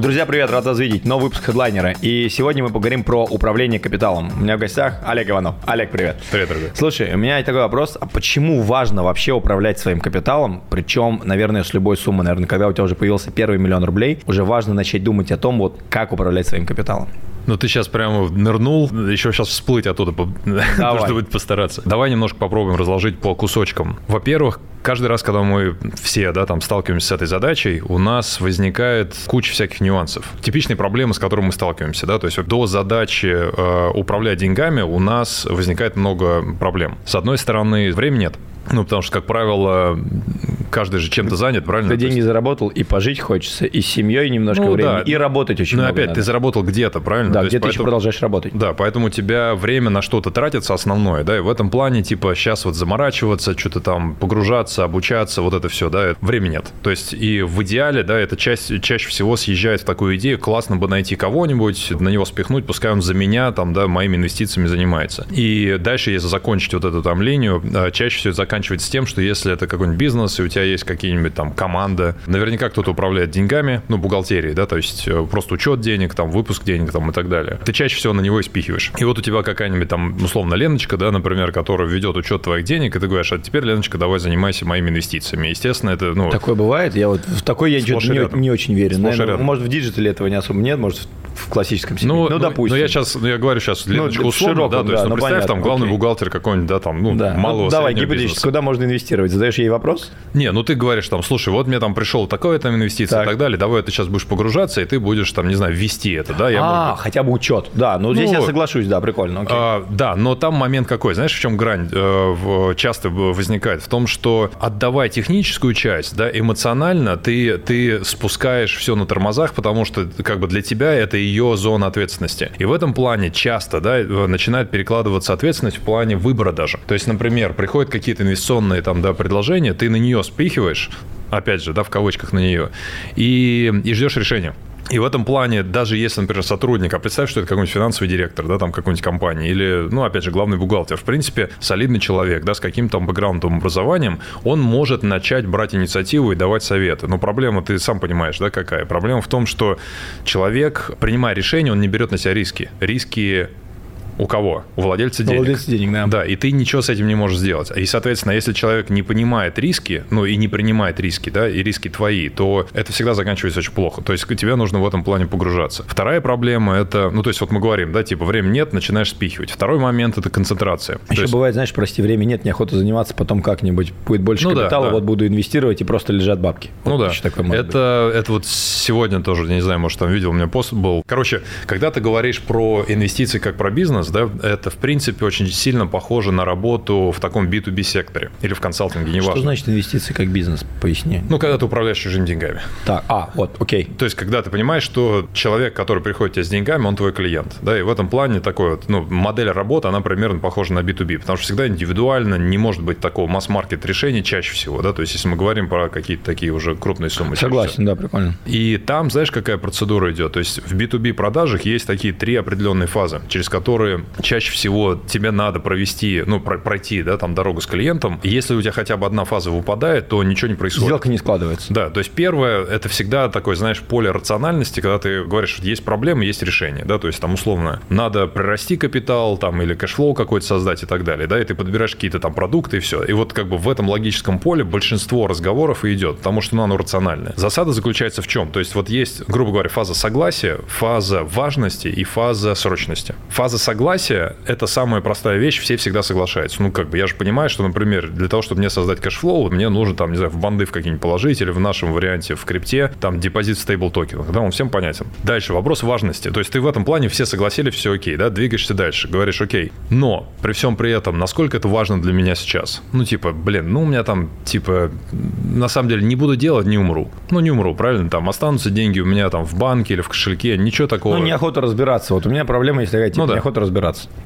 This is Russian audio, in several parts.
Друзья, привет, рад вас видеть. Новый выпуск хедлайнера. И сегодня мы поговорим про управление капиталом. У меня в гостях Олег Иванов. Олег, привет. Привет, дорогой. Слушай, у меня есть такой вопрос. А почему важно вообще управлять своим капиталом? Причем, наверное, с любой суммы. Наверное, когда у тебя уже появился первый миллион рублей, уже важно начать думать о том, вот как управлять своим капиталом. Ну, ты сейчас прямо нырнул, еще сейчас всплыть оттуда, нужно будет постараться. Давай немножко попробуем разложить по кусочкам. Во-первых, каждый раз, когда мы все, да, там сталкиваемся с этой задачей, у нас возникает куча всяких нюансов. Типичные проблемы, с которыми мы сталкиваемся, да, то есть до задачи э, управлять деньгами у нас возникает много проблем. С одной стороны, времени нет. Ну, потому что, как правило, каждый же чем-то занят, правильно? Ты деньги есть- заработал, и пожить хочется, и с семьей немножко Ну, времени, да. и работать очень Ну, много опять, надо. ты заработал где-то, правильно? Да, То есть где ты еще поэтому- продолжаешь работать. Да, поэтому у тебя время на что-то тратится основное, да, и в этом плане, типа, сейчас вот заморачиваться, что-то там погружаться, обучаться, вот это все, да, времени нет. То есть и в идеале, да, это часть, чаще всего съезжает в такую идею, классно бы найти кого-нибудь, на него спихнуть, пускай он за меня, там, да, моими инвестициями занимается. И дальше, если закончить вот эту там линию, э, чаще всего это заканчивается тем, что если это какой-нибудь бизнес, и у тебя есть какие-нибудь там команда, наверняка кто-то управляет деньгами, ну, бухгалтерией, да, то есть э, просто учет денег, там, выпуск денег, там, и так далее. Ты чаще всего на него и спихиваешь. И вот у тебя какая-нибудь там, условно, Леночка, да, например, которая ведет учет твоих денег, и ты говоришь, а теперь, Леночка, давай занимайся моими инвестициями. Естественно, это, ну, Такое бывает? Я вот в такой я не, не очень верю. Наверное, может, в digital е этого не особо нет, может, в классическом сегменте. Ну, Ну, допустим. Ну, я сейчас, ну, я говорю сейчас Леночку в условно, широком, да, то есть, да, ну, ну, представь, понятно, там, главный окей. бухгалтер какой-нибудь, да, там, ну, Да. малого Ну, давай, гипотетически, бизнеса. куда можно инвестировать? Задаешь ей вопрос? Не, ну ты говоришь там, слушай, вот мне там пришел такой там инвестиция Так. и так далее, давай ты сейчас будешь погружаться, и ты будешь там, не знаю, ввести это, да, я, а, быть, хотя бы учет. Да, ну, здесь Ну, я соглашусь, да, прикольно. окей. А, да, но там момент какой, знаешь, в чем грань э, в- часто возникает? В том, что отдавая техническую часть, да, эмоционально ты, ты спускаешь все на тормозах, потому что как бы для тебя это ее зона ответственности. И в этом плане часто, да, начинает перекладываться ответственность в плане выбора даже. То есть, например, приходят какие-то инвестиционные там, да, предложения, ты на нее спихиваешь, опять же, да, в кавычках на нее, и, и ждешь решения. И в этом плане, даже если, например, сотрудник, а представь, что это какой-нибудь финансовый директор, да, там какой-нибудь компании, или, ну, опять же, главный бухгалтер, в принципе, солидный человек, да, с каким-то бэкграундом, образованием, он может начать брать инициативу и давать советы. Но проблема, ты сам понимаешь, да, какая? Проблема в том, что человек, принимая решение, он не берет на себя риски. Риски у кого? У владельца денег. Владельцы денег, да. Да, и ты ничего с этим не можешь сделать. И, соответственно, если человек не понимает риски, ну и не принимает риски, да, и риски твои, то это всегда заканчивается очень плохо. То есть тебе нужно в этом плане погружаться. Вторая проблема это, ну то есть вот мы говорим, да, типа времени нет, начинаешь спихивать. Второй момент это концентрация. То Еще есть- бывает, знаешь, прости, времени нет, неохота заниматься, потом как-нибудь будет больше Ну да, капитала, да. вот буду инвестировать, и просто лежат бабки. Ну Вот да, такое быть. это, это вот сегодня тоже, я не знаю, может, там видел, у меня пост был. Короче, когда ты говоришь про инвестиции как про бизнес, да, это, в принципе, очень сильно похоже на работу в таком B2B секторе или в консалтинге, неважно. Что значит инвестиции как бизнес? Поясни. Ну, когда ты управляешь чужими деньгами. Так, а, вот, окей. То есть, когда ты понимаешь, что человек, который приходит тебе с деньгами, он твой клиент. Да, и в этом плане такой вот, ну, модель работы, она примерно похожа на B2B, потому что всегда индивидуально не может быть такого масс-маркет решения чаще всего, да, то есть, если мы говорим про какие-то такие уже крупные суммы. Согласен, да, прикольно. И там, знаешь, какая процедура идет? То есть в B2B продажах есть такие три определенные фазы, через которые чаще всего тебе надо провести, ну, про- пройти, да, там дорогу с клиентом. Если у тебя хотя бы одна фаза выпадает, то ничего не происходит. Сделка не складывается. Да, то есть первое, это всегда такое, знаешь, поле рациональности, когда ты говоришь, что есть проблема, есть решение, да, то есть там условно надо прирасти капитал, там, или cash flow какой-то создать и так далее, да, и ты подбираешь какие-то там продукты и все. И вот как бы в этом логическом поле большинство разговоров и идет, потому что ну, оно рациональное. Засада заключается в чем? То есть вот есть, грубо говоря, фаза согласия, фаза важности и фаза срочности. Фаза согласия – это самая простая вещь, все всегда соглашаются. Ну, как бы я же понимаю, что, например, для того, чтобы мне создать кэшфлоу, мне нужно там, не знаю, в бонды в какие-нибудь положить или в нашем варианте в крипте, там депозит в стейбл токенах, да, он всем понятен. Дальше вопрос важности. То есть ты в этом плане все согласились, все окей, да, двигаешься дальше, говоришь окей. Но при всем при этом, насколько это важно для меня сейчас? Ну, типа, блин, ну, у меня там, типа, на самом деле не буду делать, не умру. Ну, не умру, правильно? Там останутся деньги у меня там в банке или в кошельке, ничего такого. Ну, неохота разбираться. Вот у меня проблема есть такая, типа, Ну да. неохота разбираться.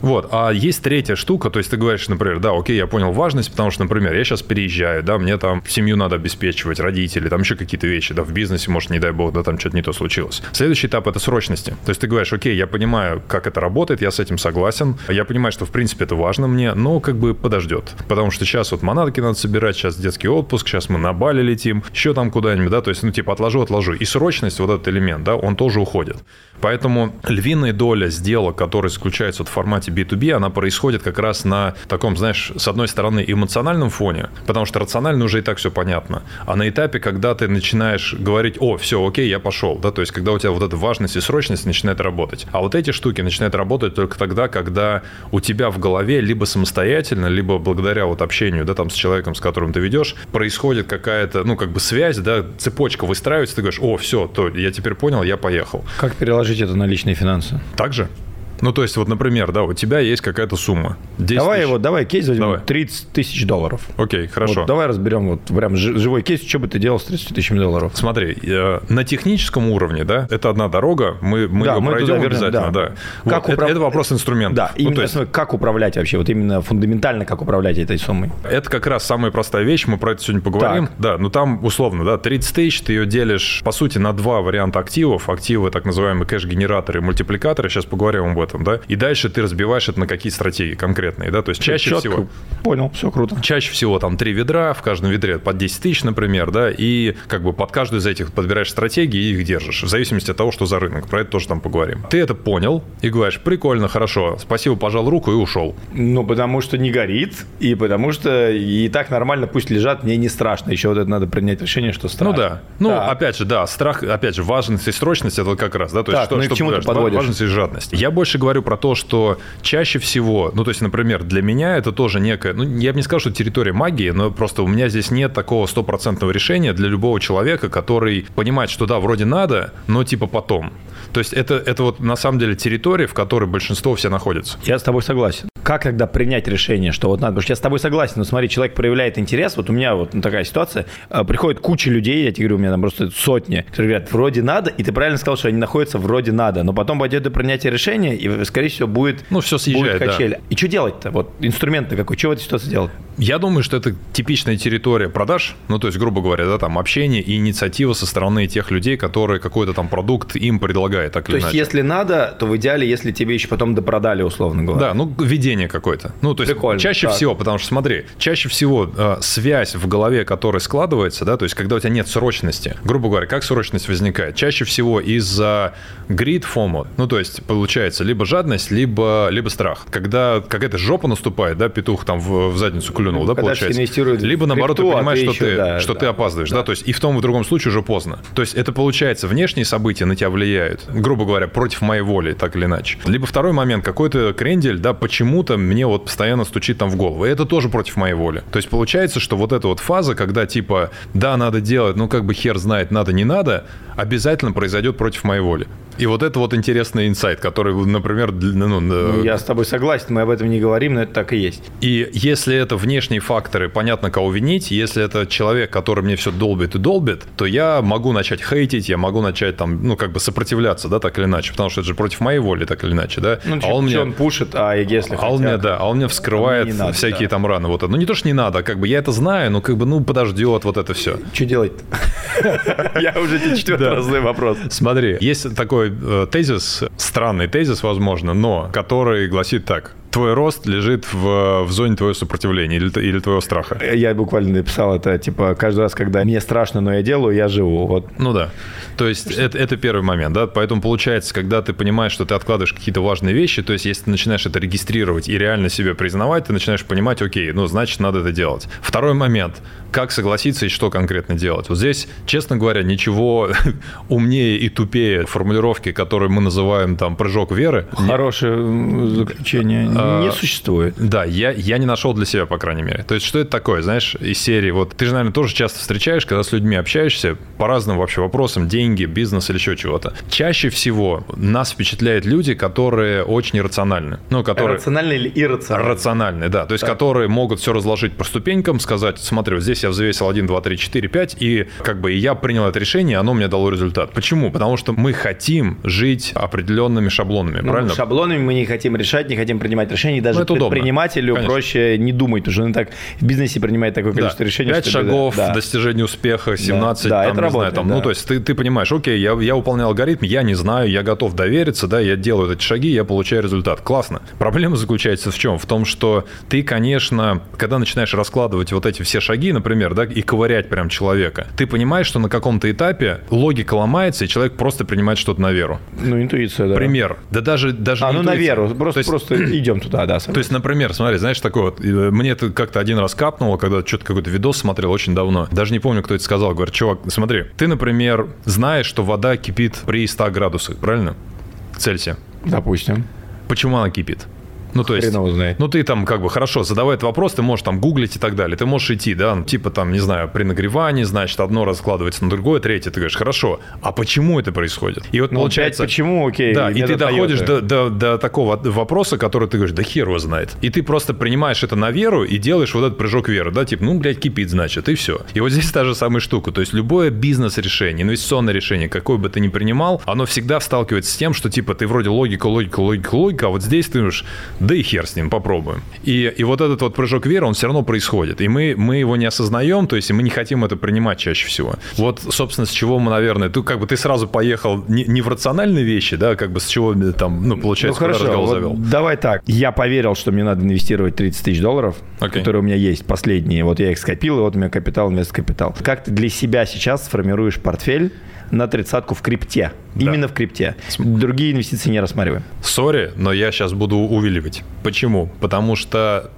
Вот, а есть третья штука, то есть ты говоришь, например, да, окей, я понял важность, потому что, например, я сейчас переезжаю, да, мне там семью надо обеспечивать, родители, там еще какие-то вещи, да, в бизнесе, может, не дай бог, да, там что-то не то случилось. Следующий этап – это срочности. То есть ты говоришь, окей, я понимаю, как это работает, я с этим согласен, я понимаю, что, в принципе, это важно мне, но как бы подождет. Потому что сейчас вот манатки надо собирать, сейчас детский отпуск, сейчас мы на Бали летим, еще там куда-нибудь, да, то есть, ну, типа, отложу, отложу. И срочность, вот этот элемент, да, он тоже уходит. Поэтому львиная доля сделок, которые заключаются в формате B2B, она происходит как раз на таком, знаешь, с одной стороны, эмоциональном фоне, потому что рационально уже и так все понятно. А на этапе, когда ты начинаешь говорить, о, все, окей, я пошел, да, то есть когда у тебя вот эта важность и срочность начинает работать. А вот эти штуки начинают работать только тогда, когда у тебя в голове либо самостоятельно, либо благодаря вот общению, да, там с человеком, с которым ты ведешь, происходит какая-то, ну, как бы связь, да, цепочка выстраивается, ты говоришь, о, все, то я теперь понял, я поехал. Как переложить это на личные финансы? Также. Ну, то есть, вот, например, да, у тебя есть какая-то сумма. 10 давай тысяч. его, давай кейс возьмем. Давай. 30 тысяч долларов. Окей, хорошо. Вот, давай разберем вот прям живой кейс, что бы ты делал с 30 тысячами долларов. Смотри, э, на техническом уровне, да, это одна дорога, мы, мы да, ее мы пройдем обязательно, да. да. Как вот, управ... это, это вопрос инструмента. Да, ну, именно есть... как управлять вообще, вот именно фундаментально как управлять этой суммой. Это как раз самая простая вещь, мы про это сегодня поговорим. Так. Да, ну там условно, да, 30 тысяч, ты ее делишь, по сути, на два варианта активов. Активы, так называемые кэш-генераторы, мультипликаторы, сейчас поговорим об этом, да. И дальше ты разбиваешь это на какие стратегии конкретные, да, то есть чаще Четко. всего... Понял, все круто. Чаще всего там три ведра, в каждом ведре под 10 тысяч, например, да, и как бы под каждую из этих подбираешь стратегии и их держишь, в зависимости от того, что за рынок, про это тоже там поговорим. Ты это понял и говоришь, прикольно, хорошо, спасибо, пожал руку и ушел. Ну, потому что не горит, и потому что и так нормально пусть лежат, мне не страшно, еще вот это надо принять решение, что страшно. Ну да, ну да. опять же, да, страх, опять же, важность и срочность, это как раз, да, то есть так, что, ну что ты подводишь? Важность и жадность. Я больше говорю про то, что чаще всего, ну, то есть, например, для меня это тоже некая, ну, я бы не сказал, что территория магии, но просто у меня здесь нет такого стопроцентного решения для любого человека, который понимает, что да, вроде надо, но типа потом. То есть это, это вот на самом деле территория, в которой большинство все находится. Я с тобой согласен. Как тогда принять решение, что вот надо? Потому что я с тобой согласен, но смотри, человек проявляет интерес, вот у меня вот такая ситуация, а, приходит куча людей, я тебе говорю, у меня там просто сотни, которые говорят, вроде надо, и ты правильно сказал, что они находятся вроде надо, но потом пойдет до принятия решения, скорее всего, будет, ну, все съезжает, будет качель. Да. И что делать-то? Вот инструмент-то какой? Что в этой ситуации делать? Я думаю, что это типичная территория продаж, ну, то есть, грубо говоря, да, там общение и инициатива со стороны тех людей, которые какой-то там продукт им предлагают, так то или иначе. Есть, если надо, то в идеале, если тебе еще потом допродали, условно говоря. Да, ну, ведение какое-то. Ну, то есть, Прикольно, чаще так. всего, потому что, смотри, чаще всего э, связь в голове, которая складывается, да, то есть, когда у тебя нет срочности, грубо говоря, как срочность возникает? Чаще всего из-за грид фома, ну, то есть, получается, либо жадность, либо, либо страх. Когда какая-то жопа наступает, да, петух там в, в задницу клюнул, клюнул, да, получается? Либо наоборот, крипту, ты понимаешь, а ты что, еще, ты, да, что да, ты опаздываешь, да. да, то есть и в том и в другом случае уже поздно. То есть это получается, внешние события на тебя влияют, грубо говоря, против моей воли, так или иначе. Либо второй момент, какой-то крендель, да, почему-то мне вот постоянно стучит там в голову, и это тоже против моей воли. То есть получается, что вот эта вот фаза, когда типа, да, надо делать, ну как бы хер знает, надо, не надо, обязательно произойдет против моей воли. И вот это вот интересный инсайт, который, например, ну, ну, я с тобой согласен, мы об этом не говорим, но это так и есть. И если это внешние факторы, понятно, кого винить. Если это человек, который мне все долбит и долбит, то я могу начать хейтить, я могу начать там, ну, как бы сопротивляться, да, так или иначе, потому что это же против моей воли, так или иначе, да. Ну, а он мне он пушит, а если а он мне, да, а он мне вскрывает надо, всякие да. там раны, вот. Ну, не то, что не надо, как бы я это знаю, но как бы, ну, подождет вот это все. Что делать Я уже тебе четвертый раз задаю вопрос. Смотри, есть такой э, тезис, странный тезис, возможно, но который гласит так твой рост лежит в, в зоне твоего сопротивления или, или твоего страха. Я буквально написал это, типа, каждый раз, когда мне страшно, но я делаю, я живу. Вот. Ну да. То есть это, это первый момент, да. Поэтому получается, когда ты понимаешь, что ты откладываешь какие-то важные вещи, то есть если ты начинаешь это регистрировать и реально себе признавать, ты начинаешь понимать, окей, ну значит надо это делать. Второй момент как согласиться и что конкретно делать. Вот здесь, честно говоря, ничего умнее и тупее формулировки, которые мы называем там прыжок веры. Хорошее заключение а, не существует. Да, я, я не нашел для себя, по крайней мере. То есть, что это такое, знаешь, из серии, вот ты же, наверное, тоже часто встречаешь, когда с людьми общаешься по разным вообще вопросам, деньги, бизнес или еще чего-то. Чаще всего нас впечатляют люди, которые очень рациональны. Ну, которые... Рациональны или иррациональны? Рациональны, да. То есть, так. которые могут все разложить по ступенькам, сказать, смотри, вот здесь я взвесил 1, 2, 3, 4, 5, и как бы я принял это решение, оно мне дало результат. Почему? Потому что мы хотим жить определенными шаблонами, ну, правильно? Шаблонами мы не хотим решать, не хотим принимать принимать решения, и даже Ну, удобно. предпринимателю Конечно. проще не думать, уже он и так в бизнесе принимает такое количество решений. 5 что- шагов да. достижения успеха, 17, Да, там, это не знаю, работает, там, да. ну, то есть ты, ты понимаешь, окей, я, я выполнял алгоритм, я не знаю, я готов довериться, да, я делаю эти шаги, я получаю результат. Классно. Проблема заключается в чем? В том, что ты, конечно, когда начинаешь раскладывать вот эти все шаги, например, да, и ковырять прям человека, ты понимаешь, что на каком-то этапе логика ломается, и человек просто принимает что-то на веру. Ну, интуиция, да. Пример. Да даже, даже А, ну, на интуиция. веру. Просто, То есть- просто идем туда, да. то есть, например, смотри, знаешь, такой вот, э, мне это как-то один раз капнуло, когда что-то какой-то видос смотрел очень давно. Даже не помню, кто это сказал. Говорит, чувак, смотри, ты, например, знаешь, что вода кипит при 100 градусах, правильно? Цельсия. Допустим. Почему она кипит? Ну, то есть, знает. ну, ты там как бы, хорошо, задавай этот вопрос, ты можешь там гуглить и так далее. Ты можешь идти, да, ну, типа там, не знаю, при нагревании, значит, одно раскладывается на другое, третье. Ты говоришь, хорошо, а почему это происходит? И вот Ну, получается... почему, окей. Да, и ты доходишь до, до- до такого вопроса, который ты говоришь, да хер его знает. И ты просто принимаешь это на веру и делаешь вот этот прыжок веры, да, типа, ну, блядь, кипит, значит, и все. И вот здесь та же самая штука. То есть любое бизнес-решение, инвестиционное решение, какое бы ты ни принимал, оно всегда сталкивается с тем, что, типа, ты вроде логика, логика, логика, логика, а вот здесь ты уж, да и хер с ним, попробуем. И, и вот этот вот прыжок веры, он все равно происходит. И мы, мы его не осознаем, то есть мы не хотим это принимать чаще всего. Вот, собственно, с чего мы, наверное, ты как бы ты сразу поехал не, не в рациональные вещи, да, как бы с чего э, там, ну, Ну получается, куда хорошо, разговор вот завел. давай так. Я поверил, что мне надо инвестировать 30 тысяч долларов, Окей. которые у меня есть, последние. Вот я их скопил, и вот у меня капитал, инвест капитал. Как ты для себя сейчас сформируешь портфель на тридцатку в крипте? Да. Именно в крипте. Другие инвестиции не рассматриваем. Сори, но я сейчас буду увиливать. Почему? Потому что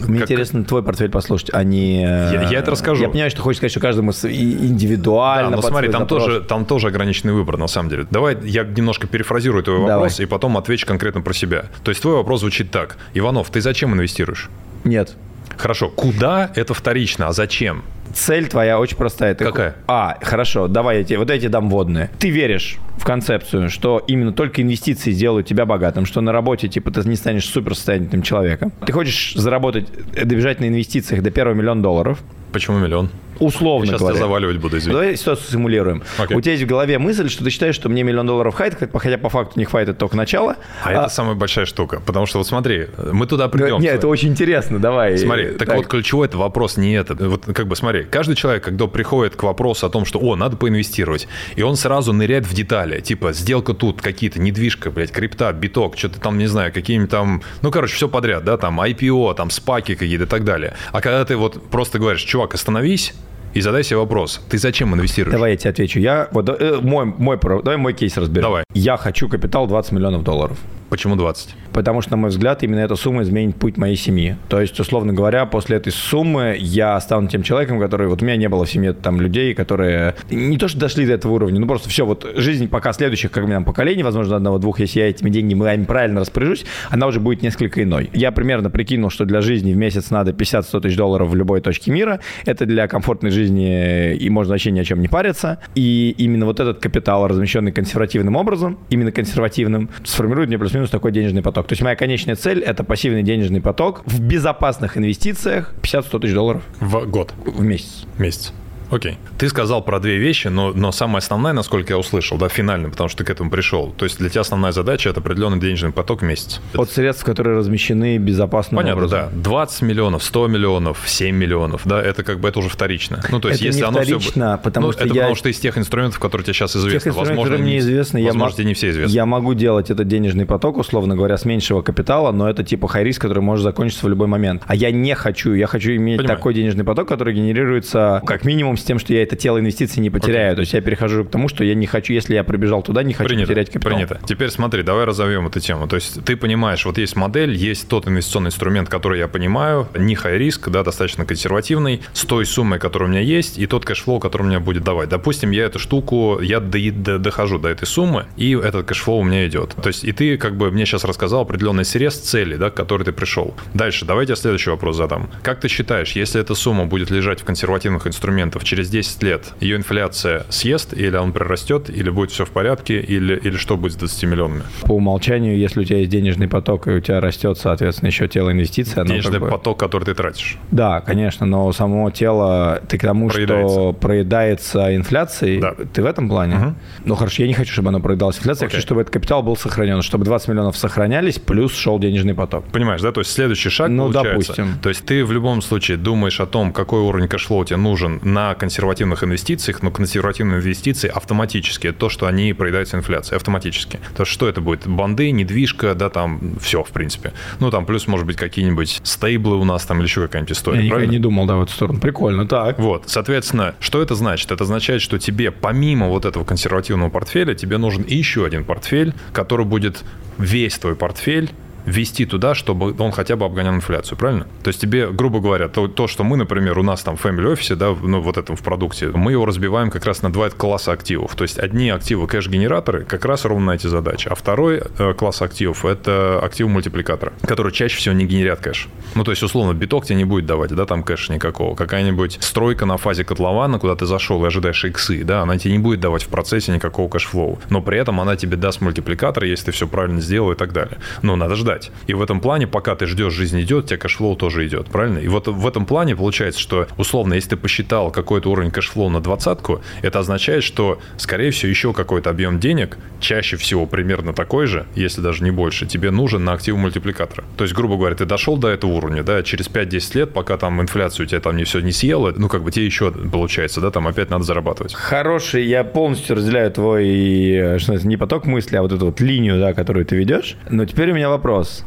Мне Как- интересно твой портфель послушать, а не... Я- я это расскажу. Я понимаю, что хочешь сказать, что каждому индивидуально Да, но смотри, там запрос. тоже, там тоже ограниченный выбор, на самом деле. Давай я немножко перефразирую твой Давай. вопрос и потом отвечу конкретно про себя. То есть твой вопрос звучит так. Иванов, ты зачем инвестируешь? Нет. Хорошо, куда это вторично, а зачем? Цель твоя очень простая. Ты- Какая? А, хорошо, давай я тебе, вот тебе дам вводные. Ты веришь в концепцию, что именно только инвестиции сделают тебя богатым, что на работе, типа, ты не станешь суперсостоятельным человеком. Ты хочешь заработать, э, добежать на инвестициях до первого миллиона долларов, Почему миллион? Условно Сейчас говоря. тебя заваливать буду, извини. Давай ситуацию симулируем. Окей. У тебя есть в голове мысль, что ты считаешь, что мне миллион долларов хватит, хотя- по факту не хватит только начала. А, это самая большая штука. Потому что вот смотри, мы туда придем. Нет, это очень интересно, давай. Смотри, так, вот ключевой это вопрос не этот. Вот как бы смотри, каждый человек, когда приходит к вопросу о том, что, о, надо поинвестировать, и он сразу ныряет в детали, типа, сделка тут, какие-то, недвижка, блядь, крипта, биток, что-то там, не знаю, какие-нибудь там, ну, короче, все подряд, да, там, IPO, там, спаки какие-то и так далее. А когда ты вот просто говоришь, чувак, остановись, и задай себе вопрос, ты зачем инвестируешь? Давай я тебе отвечу. Я, вот, э, мой, мой, давай мой кейс разберем. Давай. Я хочу капитал 20 миллионов долларов. Почему 20? Потому что, на мой взгляд, именно эта сумма изменит путь моей семьи. То есть, условно говоря, после этой суммы я стану тем человеком, который... Вот у меня не было в семье там людей, которые не то что дошли до этого уровня, ну просто все, вот жизнь пока следующих, как там, поколений, возможно, одного-двух, если я этими деньгами ими правильно распоряжусь, она уже будет несколько иной. Я примерно прикинул, что для жизни в месяц надо 50-100 тысяч долларов в любой точке мира. Это для комфортной жизни, и можно вообще ни о чем не париться. И именно вот этот капитал, размещенный консервативным образом, именно консервативным, сформирует мне плюс-минус такой денежный поток. То есть моя конечная цель – это пассивный денежный поток в безопасных инвестициях 50-100 тысяч долларов В год. в месяц. Месяц. Окей. Ты сказал про две вещи, но, но самая основная, насколько я услышал, да, финально, потому что ты к этому пришел. То есть для тебя основная задача это определенный денежный поток в месяц. От средств, которые размещены безопасным Понятно, образом. да. 20 миллионов, 100 миллионов, 7 миллионов, да, это как бы это уже вторично. Ну, то есть, Это если не оно вторично, потому ну, что это я- потому что из тех инструментов, которые тебе сейчас Тех известны. инструментов, возможно, которые мне не- известны, я, возможно, мог- не все известны. я могу делать этот денежный поток, условно говоря, с меньшего капитала, но это типа high risk, который может закончиться в любой момент. А я не хочу. Я хочу иметь Понимаю. такой денежный поток, который генерируется как минимум с тем, что я это тело инвестиций не потеряю. То есть я перехожу к тому, что я не хочу, если я прибежал туда, не хочу Принято, потерять капитал. принято. Теперь смотри, давай разовьем эту тему. То есть ты понимаешь, вот есть модель, есть тот инвестиционный инструмент, который я понимаю, не high risk, да, достаточно консервативный, с той суммой, которая у меня есть, и тот кэшфлоу, который у меня будет давать. Допустим, я эту штуку, я до- до- дохожу до этой суммы, и этот кэшфлоу у меня идет. То есть и ты как бы мне сейчас рассказал определенный срез цели, да, к которой ты пришел. Дальше, давайте я следующий вопрос задам. Как ты считаешь, если эта сумма будет лежать в консервативных инструментах через 10 лет ее инфляция съест, или он прирастет, или будет все в порядке, или, или что будет с 20 миллионами? По умолчанию, если у тебя есть денежный поток, и у тебя растет, соответственно, еще тело инвестиций. Денежный как бы... поток, который ты тратишь. Да, конечно, но само тело, ты к тому, что проедается инфляцией, да. ты в этом плане? Угу. Ну хорошо, я не хочу, чтобы оно проедалось инфляцией, okay. я хочу, чтобы этот капитал был сохранен, чтобы 20 миллионов сохранялись, плюс шел денежный поток. Понимаешь, да? То есть следующий шаг ну, получается. допустим. То есть ты в любом случае думаешь о том, какой уровень кэшфлоу тебе нужен на консервативных инвестициях, но консервативные инвестиции автоматически, это то, что они проедаются инфляцией, автоматически. То что это будет? Бонды, недвижка, да, там все, в принципе. Ну, там плюс, может быть, какие-нибудь стейблы у нас там или еще какая-нибудь история. Я правильно? не думал, да, в эту сторону. Прикольно, так. Вот, соответственно, что это значит? Это означает, что тебе помимо вот этого консервативного портфеля, тебе нужен еще один портфель, который будет весь твой портфель ввести туда, чтобы он хотя бы обгонял инфляцию, правильно? То есть тебе, грубо говоря, то, то что мы, например, у нас там в Family Office, да, ну вот этом в продукте, мы его разбиваем как раз на два класса активов. То есть одни активы кэш-генераторы как раз ровно на эти задачи, а второй э, класс активов – это активы-мультипликаторы, которые чаще всего не генерят кэш. Ну, то есть, условно, биток тебе не будет давать, да, там cash никакого. Какая-нибудь стройка на фазе котлована, куда ты зашел и ожидаешь иксы, да, она тебе не будет давать в процессе никакого кэшфлоу. Но при этом она тебе даст мультипликатор, если ты все правильно сделал и так далее. Но надо ждать ждать. И в этом плане, пока ты ждешь, жизнь идет, у тебя кэшфлоу тоже идет, правильно? И вот в этом плане получается, что условно, если ты посчитал какой-то уровень кэшфлоу на двадцатку, это означает, что, скорее всего, еще какой-то объем денег, чаще всего примерно такой же, если даже не больше, тебе нужен на активы мультипликатора. То есть, грубо говоря, ты дошел до этого уровня, да, через 5-10 лет, пока там инфляцию тебя там не все не съело, ну, как бы тебе еще получается, да, там опять надо зарабатывать. Хороший, я полностью разделяю твой, э, что не поток мысли, а вот эту вот линию, да, которую ты ведешь. Но теперь у меня вопрос вопрос.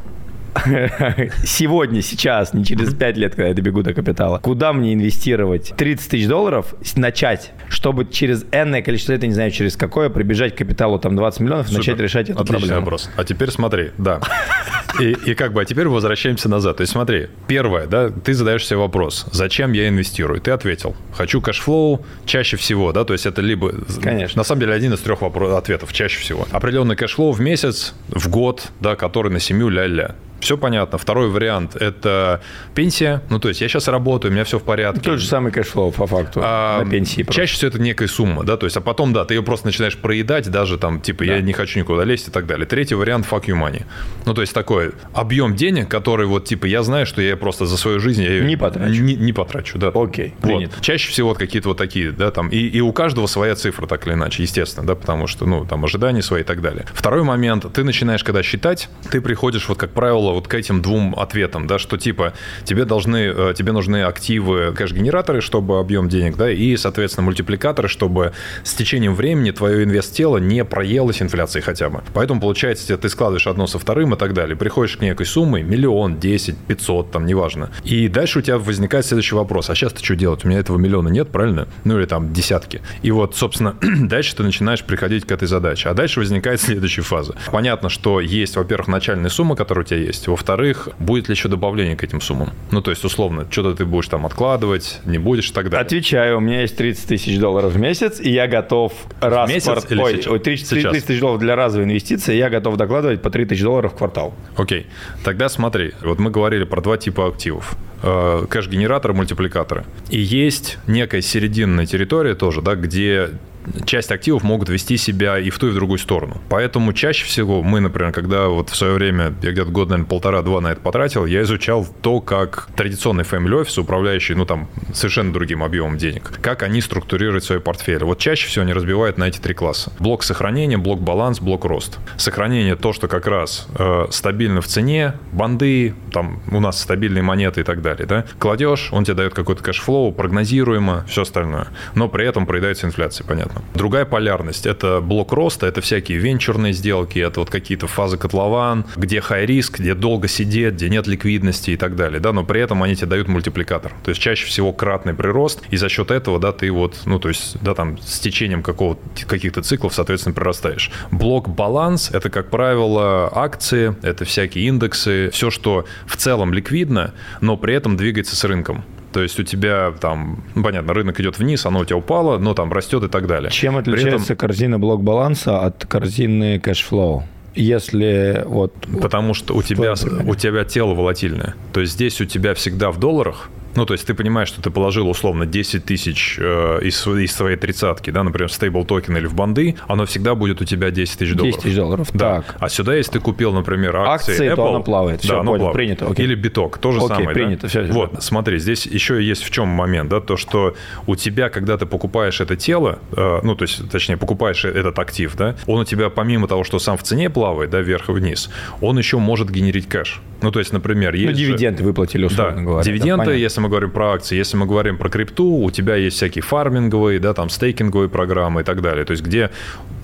сегодня, сейчас, не через 5 лет, когда я добегу до капитала, куда мне инвестировать 30 тысяч долларов, начать, чтобы через энное количество лет, я не знаю, через какое, прибежать к капиталу там 20 миллионов, Супер. начать решать эту Отличный проблему. вопрос. А теперь смотри, да. И, и как бы, а теперь возвращаемся назад. То есть смотри, первое, да, ты задаешь себе вопрос, зачем я инвестирую? Ты ответил, хочу кэшфлоу чаще всего, да, то есть это либо... Конечно. На самом деле один из трех вопрос, ответов чаще всего. Определенный кэшфлоу в месяц, в год, да, который на семью ля-ля все понятно. Второй вариант – это пенсия. Ну, то есть я сейчас работаю, у меня все в порядке. Тот же самый кэшфлоу по факту а, на пенсии. Просто. Чаще всего это некая сумма, да, то есть, а потом, да, ты ее просто начинаешь проедать, даже там, типа, да. я не хочу никуда лезть и так далее. Третий вариант – fuck you money. Ну, то есть такой объем денег, который вот, типа, я знаю, что я просто за свою жизнь... Я не потрачу. Не, не потрачу, да. Окей, вот. Чаще всего вот какие-то вот такие, да, там, и, и у каждого своя цифра, так или иначе, естественно, да, потому что, ну, там, ожидания свои и так далее. Второй момент, ты начинаешь, когда считать, ты приходишь, вот, как правило, вот к этим двум ответом, да, что типа тебе должны, э, тебе нужны активы кэш-генераторы, чтобы объем денег, да, и, соответственно, мультипликаторы, чтобы с течением времени твое инвест-тело не проелось инфляцией хотя бы. Поэтому, получается, ты складываешь одно со вторым и так далее. Приходишь к некой суммой, миллион, десять, пятьсот, там, неважно. И дальше у тебя возникает следующий вопрос. А сейчас ты что делать? У меня этого миллиона нет, правильно? Ну или там десятки. И вот, собственно, дальше ты начинаешь приходить к этой задаче. А дальше возникает следующая фаза. Понятно, что есть, во-первых, начальная сумма, которая у тебя есть. Во-вторых, будет ли еще добавление к этим суммам? Ну, то есть, условно, что-то ты будешь там откладывать, не будешь и так далее. Отвечаю, у меня есть 30 тысяч долларов в месяц, и я готов раз... В месяц кварт... или Ой, сейчас? 30, 30 тысяч долларов для разовой инвестиции, я готов докладывать по 3 тысячи долларов в квартал. Окей. Тогда смотри, вот мы говорили про два типа активов. Э, кэш-генераторы, мультипликаторы. И есть некая серединная территория тоже, да, где часть активов могут вести себя и в ту, и в другую сторону. Поэтому чаще всего мы, например, когда вот в свое время, я где-то год, наверное, полтора-два на это потратил, я изучал то, как традиционный family office, управляющий, ну, там, совершенно другим объемом денег, как они структурируют свои портфели. Вот чаще всего они разбивают на эти три класса. Блок сохранения, блок баланс, блок рост. Сохранение то, что как раз э, стабильно в цене, банды, там у нас стабильные монеты и так далее, да. Кладешь, он тебе дает какой-то кэшфлоу, прогнозируемо, все остальное. Но при этом проедается инфляция, понятно понятно. Другая полярность – это блок роста, это всякие венчурные сделки, это вот какие-то фазы котлован, где high risk, где долго сидеть, где нет ликвидности и так далее, да, но при этом они тебе дают мультипликатор. То есть чаще всего кратный прирост, и за счет этого, да, ты вот, ну, то есть, да, там, с течением какого каких-то циклов, соответственно, прирастаешь. Блок баланс – это, как правило, акции, это всякие индексы, все, что в целом ликвидно, но при этом двигается с рынком. То есть у тебя там, ну, понятно, рынок идет вниз, оно у тебя упало, но там растет и так далее. Чем отличается этом... корзина блок баланса от корзины кэшфлоу? если вот... Потому что у тебя, у тебя тело волатильное. То есть здесь у тебя всегда в долларах, Ну, то есть ты понимаешь, что ты положил условно 10 тысяч э, из, из своей тридцатки, да, например, в стейбл токен или в бонды, оно всегда будет у тебя 10 тысяч долларов. 10 тысяч долларов, Да. так. А сюда, если ты купил, например, акции, Акции, Apple, то оно плавает. Да, Всё, оно понял, плавает. принято, окей. Или биток, то же Окей, самое. да? принято, всё, всё, Вот, понятно. смотри, здесь еще есть в чем момент, да, то, что у тебя, когда ты покупаешь это тело, э, ну, то есть, точнее, покупаешь этот актив, да, он у тебя, помимо того, что сам в цене плавает, да, вверх и вниз, он еще может генерить кэш. Ну, то есть, например, Ну, есть же- дивиденды выплатили, условно да, говоря. да, дивиденды, понятно. если мы говорим про акции, если мы говорим про крипту, у тебя есть всякие фарминговые, да, там стейкинговые программы и так далее. То есть, где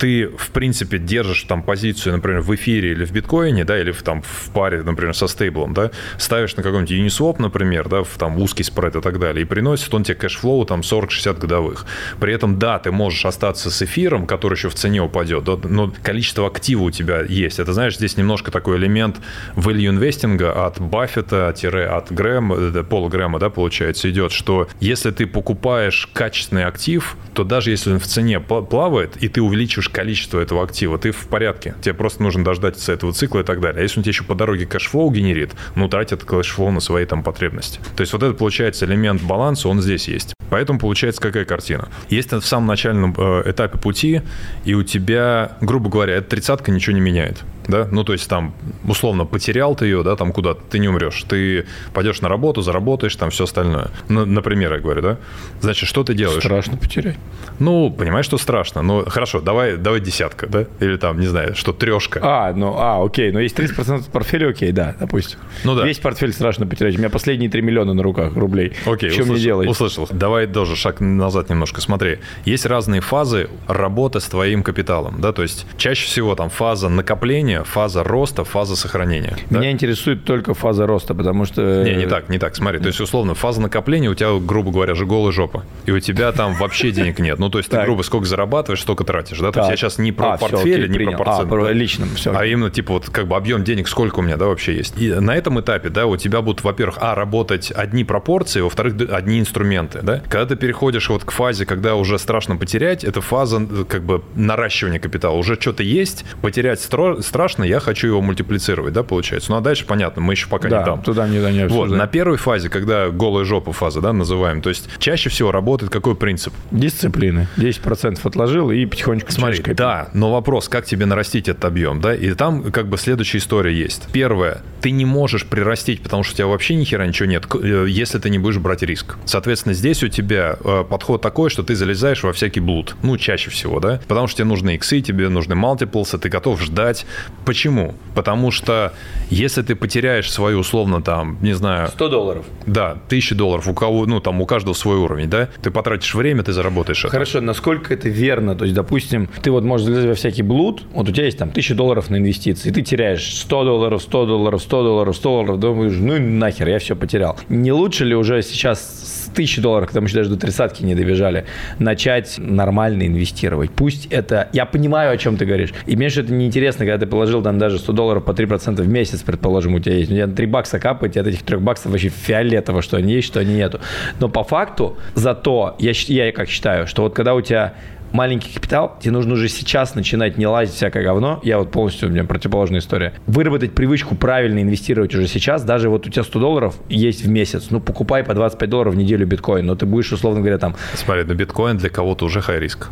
ты, в принципе, держишь там позицию, например, в эфире или в биткоине, да, или в, там в паре, например, со стейблом, да, ставишь на какой-нибудь Uniswap, например, да, в там узкий спред и так далее, и приносит он тебе кэшфлоу там 40-60 годовых. При этом, да, ты можешь остаться с эфиром, который еще в цене упадет, да, но количество актива у тебя есть. Это, знаешь, здесь немножко такой элемент value investing а от Баффета, от Грэма, э, Пола Грэма, да, получается, идет, что если ты покупаешь качественный актив, то даже если он в цене пла- плавает, и ты увеличиваешь количество этого актива, ты в порядке. Тебе просто нужно дождаться этого цикла и так далее. А если он тебе еще по дороге кэшфлоу генерит, ну, трать этот кэшфлоу на свои там потребности. То есть вот это, получается, элемент баланса, он здесь есть. Поэтому получается какая картина? Если в самом начальном э, этапе пути, и у тебя, грубо говоря, эта тридцатка ничего не меняет, да? Ну, то есть там, условно, потерял ты ее, да, там куда-то, ты не умрешь. Ты пойдешь на работу, заработаешь, там все остальное. Ну, например, я говорю, да? Значит, что ты делаешь? Страшно потерять. Ну, понимаешь, что страшно. Ну, хорошо, давай, давай десятка, да? Или там, не знаю, что трешка. А, ну, а, окей, но есть 30% портфеля, окей, да, допустим. Ну да. Весь портфель страшно потерять. У меня последние 3 миллиона на руках рублей. Окей, Что мне услышал, делать? услышал. Давай тоже шаг назад немножко. Смотри, есть разные фазы работы с твоим капиталом, да, то есть чаще всего там фаза накопления, фаза роста, фаза сохранения. да? Меня интересует только фаза роста, потому что... Не, не так, не так. Смотри, то есть, условно, фаза накопления у тебя, грубо говоря, же голая жопа. И у тебя там вообще денег нет. Ну, то есть, ты, грубо, сколько зарабатываешь, столько тратишь, да? То есть, я сейчас не про А, портфель, не про процент. А, про да. личном, всё. А именно, типа, вот как бы объем денег, сколько у меня, да, вообще есть. И на этом этапе, да, у тебя будут, во-первых, а, работать одни пропорции, во-вторых, одни инструменты, да? Когда ты переходишь вот к фазе, когда уже страшно потерять, это фаза, э, как бы, наращивания капитала. Уже что-то есть, потерять стро- страшно, я хочу его мультиплицировать, да, получается. Ну, а дальше, понятно, мы еще пока да, не там. туда не, не Вот, на первой фазе, когда голая жопа фаза, да, называем, то есть чаще всего работает какой принцип? Дисциплины. 10% отложил и потихонечку Смотри, чашкой. да, но вопрос, как тебе нарастить этот объем, да, и там как бы следующая история есть. Первое, ты не можешь прирастить, потому что у тебя вообще ни хера ничего нет, э, если ты не будешь брать риск. Соответственно, здесь у тебя э, подход такой, что ты залезаешь во всякий блуд, ну, чаще всего, да, потому что тебе нужны иксы, тебе нужны multiples, ты готов ждать. Почему? Потому что если ты потеряешь свою, условно, там, не знаю, 100 долларов. Да, тысячи долларов, у кого, ну, там, у каждого свой уровень, да? Ты потратишь время, ты заработаешь это. Хорошо, насколько это верно? То есть, допустим, ты вот можешь залезть во всякий блуд, вот у тебя есть там 1000 долларов на инвестиции, и ты теряешь 100 долларов, 100 долларов, 100 долларов, 100 долларов, думаешь, ну нахер, я все потерял. Не лучше ли уже сейчас с 1000 долларов, мы еще даже до тридцатки не добежали, начать нормально инвестировать? Пусть это... Я понимаю, о чем ты говоришь. И мне же это неинтересно, когда ты положил там даже 100 долларов по 3% в месяц, предположим, у тебя есть. У тебя 3 бакса капает, и от этих 3 баксов вообще фиолетово, что они есть, что они нету. Но по факту, зато, я, я как считаю, что вот когда у тебя маленький капитал, тебе нужно уже сейчас начинать не лазить всякое говно. Я вот полностью, у меня противоположная история. Выработать привычку правильно инвестировать уже сейчас. Даже вот у тебя 100 долларов есть в месяц. Ну, покупай по 25 долларов в неделю биткоин. Но ты будешь, условно говоря, там... Смотри, ну, биткоин для кого-то уже high риск.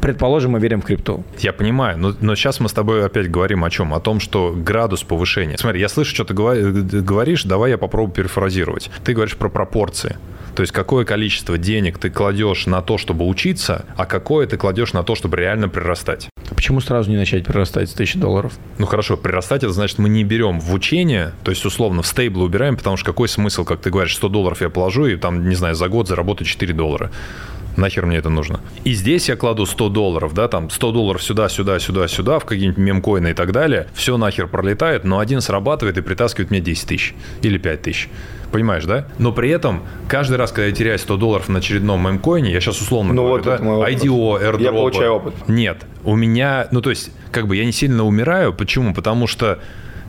Предположим, мы верим в крипту. Я понимаю, но, но сейчас мы с тобой опять говорим о чем? О том, что градус повышения. Смотри, я слышу, что ты говори- говоришь, давай я попробую перефразировать. Ты говоришь про пропорции. То есть какое количество денег ты кладешь на то, чтобы учиться, а какое ты кладешь на то, чтобы реально прирастать. Почему сразу не начать прирастать с 1000 долларов? Ну хорошо, прирастать это значит, мы не берем в учение, то есть условно в стейбл убираем, потому что какой смысл, как ты говоришь, 100 долларов я положу и там, не знаю, за год заработаю 4 доллара. Нахер мне это нужно? И здесь я кладу 100 долларов, да, там 100 долларов сюда, сюда, сюда, сюда, в какие-нибудь мемкоины и так далее. Все нахер пролетает, но один срабатывает и притаскивает мне 10 тысяч или 5 тысяч. Понимаешь, да? Но при этом каждый раз, когда я теряю 100 долларов на очередном мемкоине, я сейчас условно Ну говорю, вот да. IDO, airdrop. Я получаю опыт. Нет, у меня, ну то есть, как бы я не сильно умираю. Почему? Потому что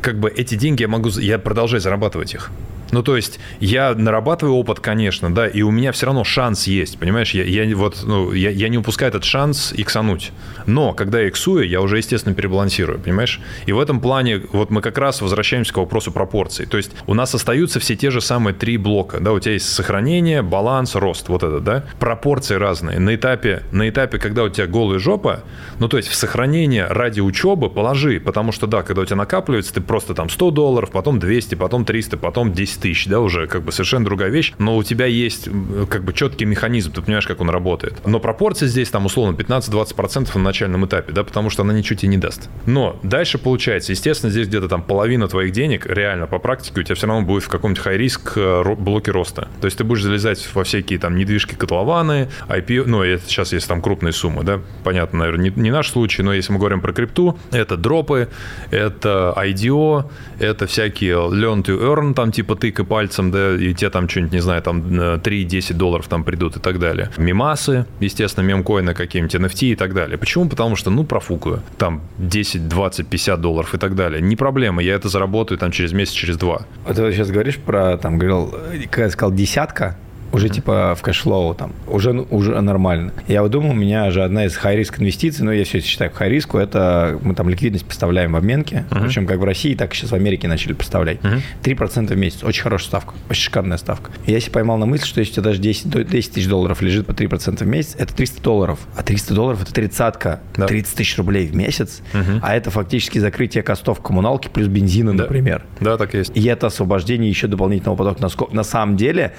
как бы эти деньги я могу, я продолжаю зарабатывать их. Ну, то есть я нарабатываю опыт, конечно, да, и у меня все равно шанс есть, понимаешь? Я, я, вот, ну, я, я не упускаю этот шанс иксануть. Но когда я иксую, я уже, естественно, перебалансирую, понимаешь? И в этом плане вот мы как раз возвращаемся к вопросу пропорций. То есть у нас остаются все те же самые три блока, да, у тебя есть сохранение, баланс, рост, вот это, да? Пропорции разные. На этапе, на этапе, когда у тебя голая жопа, ну, то есть в сохранение ради учебы положи, потому что, да, когда у тебя накапливается, ты просто там 100 долларов, потом 200, потом 300, потом 10 тысяч, да, уже как бы совершенно другая вещь, но у тебя есть как бы четкий механизм, ты понимаешь, как он работает. Но пропорции здесь там условно 15-20% на начальном этапе, да, потому что она ничего тебе не даст. Но дальше получается, естественно, здесь где-то там половина твоих денег, реально по практике, у тебя все равно будет в каком-нибудь хай-риск э, блоке роста. То есть ты будешь залезать во всякие там недвижки котлованы, IP, ну, это сейчас есть там крупные суммы, да, понятно, наверное, не, не наш случай, но если мы говорим про крипту, это дропы, это IDO, это всякие learn to earn, там типа тыкай пальцем, да, и тебе там что-нибудь, не знаю, там 3-10 долларов там придут и так далее. Мимасы, естественно, мемкоины какие-нибудь, NFT и так далее. Почему? Потому что, ну, профукаю. Там 10, 20, 50 долларов и так далее. Не проблема, я это заработаю там через месяц, через два. Вот ты сейчас говоришь про, там, говорил, когда сказал десятка, уже типа в cash flow там, уже, уже нормально. Я вот думаю, у меня же одна из high-risk инвестиций, но я все это считаю high-риску, это мы там ликвидность поставляем в обменке, mm-hmm. причем как в России, так и сейчас в Америке начали поставлять. Mm-hmm. 3% в месяц, очень хорошая ставка, очень шикарная ставка. Я себе поймал на мысль, что если у тебя даже 10, 10 тысяч долларов лежит по 3% в месяц, это 300 долларов, а 300 долларов это тридцатка, да. 30 тысяч рублей в месяц, mm-hmm. а это фактически закрытие костов коммуналки плюс бензина, да. например. Да, так есть. И это освобождение еще дополнительного потока. На самом деле,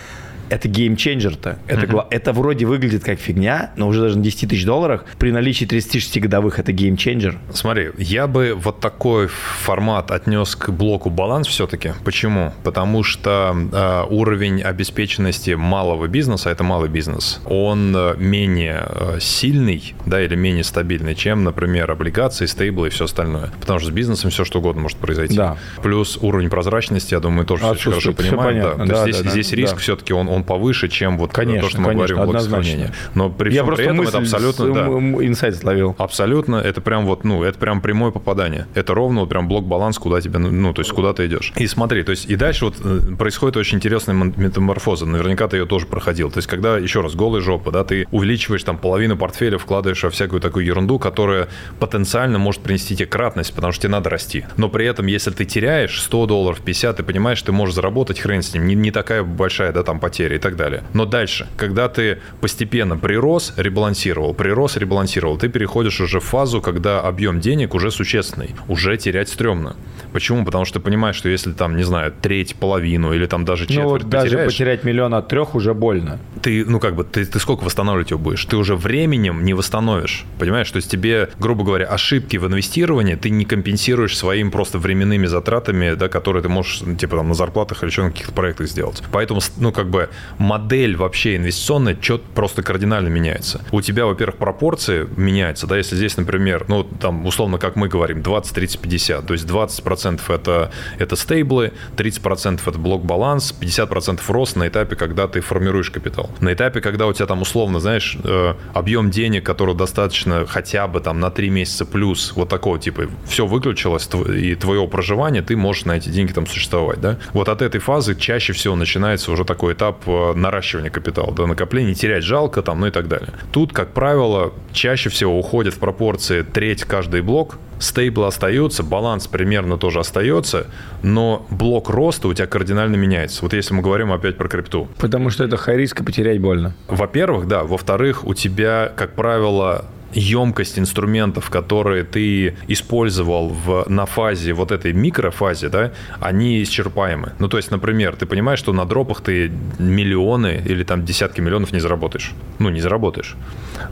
это геймченджер-то. Это, uh-huh. это вроде выглядит как фигня, но уже даже на 10 тысяч долларах при наличии 36 годовых это геймченджер. Смотри, я бы вот такой формат отнес к блоку баланс все-таки. Почему? Потому что э, уровень обеспеченности малого бизнеса, это малый бизнес, он э, менее э, сильный, да, или менее стабильный, чем, например, облигации, стейблы и все остальное. Потому что с бизнесом все что угодно может произойти. Да. Плюс уровень прозрачности, я думаю, тоже очень хорошо понимаем. Да. да, здесь, да, здесь да. риск все-таки он, он повыше, чем вот конечно, то, что мы конечно, говорим блоке Но при Я всем при этом это абсолютно... Да, инсайт словил. Абсолютно, это прям вот, ну, это прям прямое попадание. Это ровно вот прям блок-баланс, куда тебе, ну, ну, то есть куда ты идешь. И смотри, то есть и дальше вот э, происходит очень интересная метаморфоза. Наверняка ты ее тоже проходил. То есть когда, еще раз, голая жопа, да, ты увеличиваешь там половину портфеля, вкладываешь во всякую такую ерунду, которая потенциально может принести тебе кратность, потому что тебе надо расти. Но при этом, если ты теряешь 100 долларов, 50, ты понимаешь, ты можешь заработать хрен с ним, не, не такая большая, да, там потеря и так далее. Но дальше, когда ты постепенно прирос, ребалансировал, прирос, ребалансировал, ты переходишь уже в фазу, когда объем денег уже существенный, уже терять стрёмно. Почему? Потому что ты понимаешь, что если там, не знаю, треть, половину или там даже четверть ну, вот даже потерять миллион от трех уже больно. Ты, ну как бы, ты, ты сколько восстанавливать его будешь? Ты уже временем не восстановишь, понимаешь? То есть тебе, грубо говоря, ошибки в инвестировании ты не компенсируешь своим просто временными затратами, да, которые ты можешь, типа там на зарплатах или еще на каких-то проектах сделать. Поэтому, ну как бы, модель вообще инвестиционная что-то просто кардинально меняется. У тебя, во-первых, пропорции меняются, да, если здесь, например, ну, там, условно, как мы говорим, 20, 30, 50, то есть 20% это, это стейблы, 30% это блок-баланс, 50% рост на этапе, когда ты формируешь капитал. На этапе, когда у тебя там, условно, знаешь, э, объем денег, который достаточно хотя бы там на 3 месяца плюс вот такого типа, все выключилось, и твоего проживания, ты можешь на эти деньги там существовать, да. Вот от этой фазы чаще всего начинается уже такой этап э, наращивания капитала, до накопления, терять жалко там, ну и так далее. Тут, как правило, чаще всего уходит в пропорции треть каждый блок, стейблы остаются, баланс примерно тоже остается, но блок роста у тебя кардинально меняется. Вот если мы говорим опять про крипту. Потому что это хай риск и потерять больно. Во-первых, да. Во-вторых, у тебя, как правило, емкость инструментов, которые ты использовал в, на фазе, вот этой микрофазе, да, они исчерпаемы. Ну, то есть, например, ты понимаешь, что на дропах ты миллионы или там десятки миллионов не заработаешь. Ну, не заработаешь.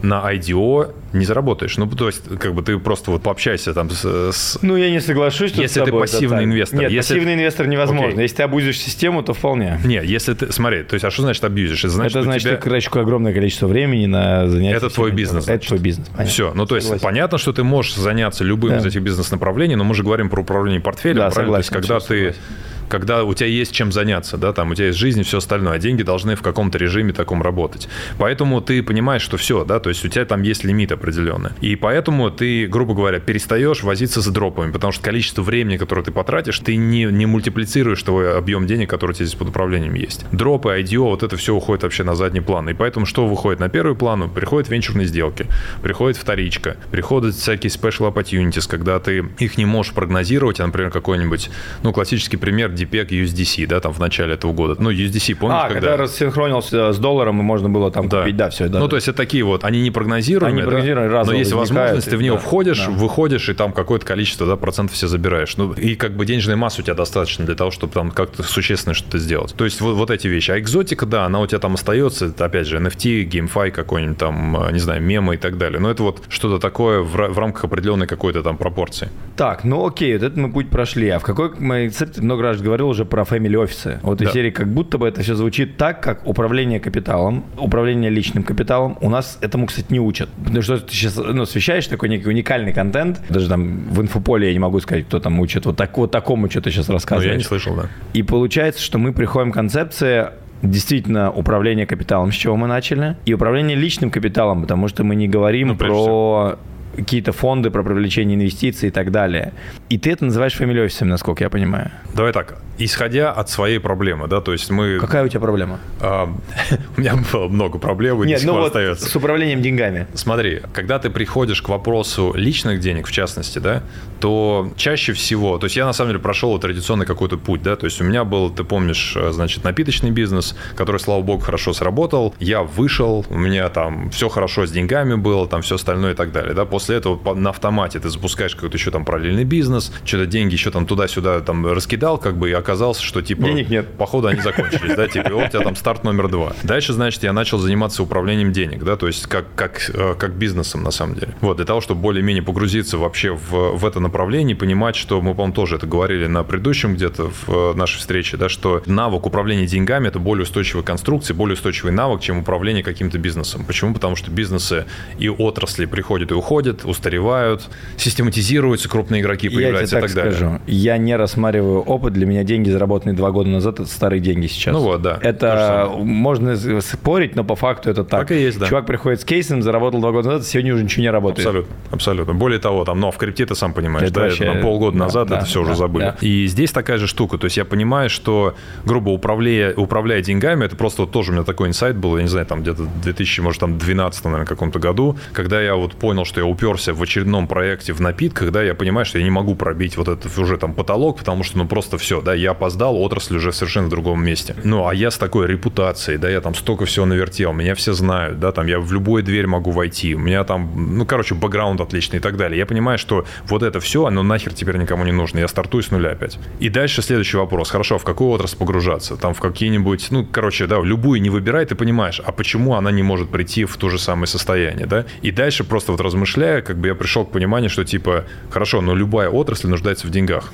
На IDO не заработаешь. Ну, то есть, как бы ты просто вот пообщайся там с... с... Ну, я не соглашусь, Если с тобой, ты пассивный инвестор. Нет, если... пассивный инвестор невозможно. Okay. Если ты абузишь систему, то вполне. Нет, если ты... Смотри, то есть, а что значит абьюзишь? Это значит, Это значит, тебя... ты трачишь огромное количество времени на занятия. Это твой бизнес. Это твой бизнес. Понятно. Все. Ну, то есть, согласен. понятно, что ты можешь заняться любым да. из этих бизнес-направлений, но мы же говорим про управление портфелем, да, правильно? Согласен, то есть, когда ты... Согласен когда у тебя есть чем заняться, да, там у тебя есть жизнь и все остальное, а деньги должны в каком-то режиме таком работать. Поэтому ты понимаешь, что все, да, то есть у тебя там есть лимит определенный. И поэтому ты, грубо говоря, перестаешь возиться с дропами, потому что количество времени, которое ты потратишь, ты не, не мультиплицируешь твой объем денег, который у тебя здесь под управлением есть. Дропы, IDO, вот это все уходит вообще на задний план. И поэтому что выходит на первый план? Приходят венчурные сделки, приходит вторичка, приходят всякие special opportunities, когда ты их не можешь прогнозировать, а, например, какой-нибудь, ну, классический пример DPEG USDC, да, там в начале этого года. Ну, USDC, помнишь, а, когда... когда рассинхронился с долларом, и можно было там да. купить, да, все. Да, ну, то есть это такие вот, они не прогнозируемые, они не да, но есть возможность, ты в него да, входишь, да. выходишь, и там какое-то количество да, процентов все забираешь. Ну, и как бы денежной массы у тебя достаточно для того, чтобы там как-то существенно что-то сделать. То есть вот, вот эти вещи. А экзотика, да, она у тебя там остается, это, опять же, NFT, GameFi какой-нибудь там, не знаю, мемы и так далее. Но это вот что-то такое в, в рамках определенной какой-то там пропорции. Так, ну окей, вот это мы путь прошли. А в какой мы, кстати, много раз говорил уже про family офисы. Вот да. из серии как будто бы это все звучит так, как управление капиталом, управление личным капиталом. У нас этому, кстати, не учат. Потому что ты сейчас ну, освещаешь такой некий уникальный контент. Даже там в инфополе я не могу сказать, кто там учит. Вот, так, вот такому что-то сейчас рассказываешь. Ну, я не слышал, да. И получается, что мы приходим к концепции действительно управление капиталом, с чего мы начали, и управление личным капиталом, потому что мы не говорим ну, про какие-то фонды, про привлечение инвестиций и так далее. И ты это называешь family офисом, насколько я понимаю. Давай так, исходя от своей проблемы, да, то есть мы... Какая у тебя проблема? А, у меня было много проблем, и Нет, ну вот остается. с управлением деньгами. Смотри, когда ты приходишь к вопросу личных денег, в частности, да, то чаще всего, то есть я на самом деле прошел традиционный какой-то путь, да, то есть у меня был, ты помнишь, э, значит, напиточный бизнес, который, слава богу, хорошо сработал, я вышел, у меня там все хорошо с деньгами было, там все остальное и так далее, да, после этого на автомате ты запускаешь какой-то еще там параллельный бизнес, что-то деньги еще там туда-сюда там раскидал, как бы, и оказалось, что типа... Денег нет. Походу они закончились, да, типа, вот у тебя там старт номер два. Дальше, значит, я начал заниматься управлением денег, да, то есть как, как, э, как бизнесом на самом деле. Вот, для того, чтобы более-менее погрузиться вообще в, в это направление, понимать, что мы, по-моему, тоже это говорили на предыдущем где-то в нашей встрече, да, что навык управления деньгами – это более устойчивая конструкция, более устойчивый навык, чем управление каким-то бизнесом. Почему? Потому что бизнесы и отрасли приходят и уходят, устаревают, систематизируются, крупные игроки появляются я и так скажу, далее. Я не рассматриваю опыт. Для меня деньги, заработанные два года назад, это старые деньги сейчас. Ну вот, да. Это можно спорить, но по факту это так. Так и есть, да. Чувак приходит с кейсом, заработал два года назад, сегодня уже ничего не работает. Абсолютно, абсолютно. Более того, там, но в крипте ты сам понимаешь, это да, вообще... это, там, полгода да, назад да, это все да, уже забыли. Да. И здесь такая же штука. То есть я понимаю, что, грубо управляя, управляя деньгами, это просто вот тоже у меня такой инсайт был, я не знаю, там где-то 2000, может, там 12 наверное, каком-то году, когда я вот понял, что я уперся в очередном проекте в напитках, да, я понимаю, что я не могу пробить вот этот уже там потолок, потому что, ну, просто все, да, я опоздал, отрасль уже в совершенно другом месте. Ну, а я с такой репутацией, да, я там столько всего навертел, меня все знают, да, там я в любую дверь могу войти, у меня там, ну, короче, бэкграунд отличный и так далее. Я понимаю, что вот это все, оно нахер теперь никому не нужно, я стартую с нуля опять. И дальше следующий вопрос, хорошо, в какую отрасль погружаться? Там в какие-нибудь, ну, короче, да, любую не выбирай, ты понимаешь, а почему она не может прийти в то же самое состояние, да? И дальше просто вот размышляя, как бы я пришел к пониманию, что типа, хорошо, но любая отрасль нуждается в деньгах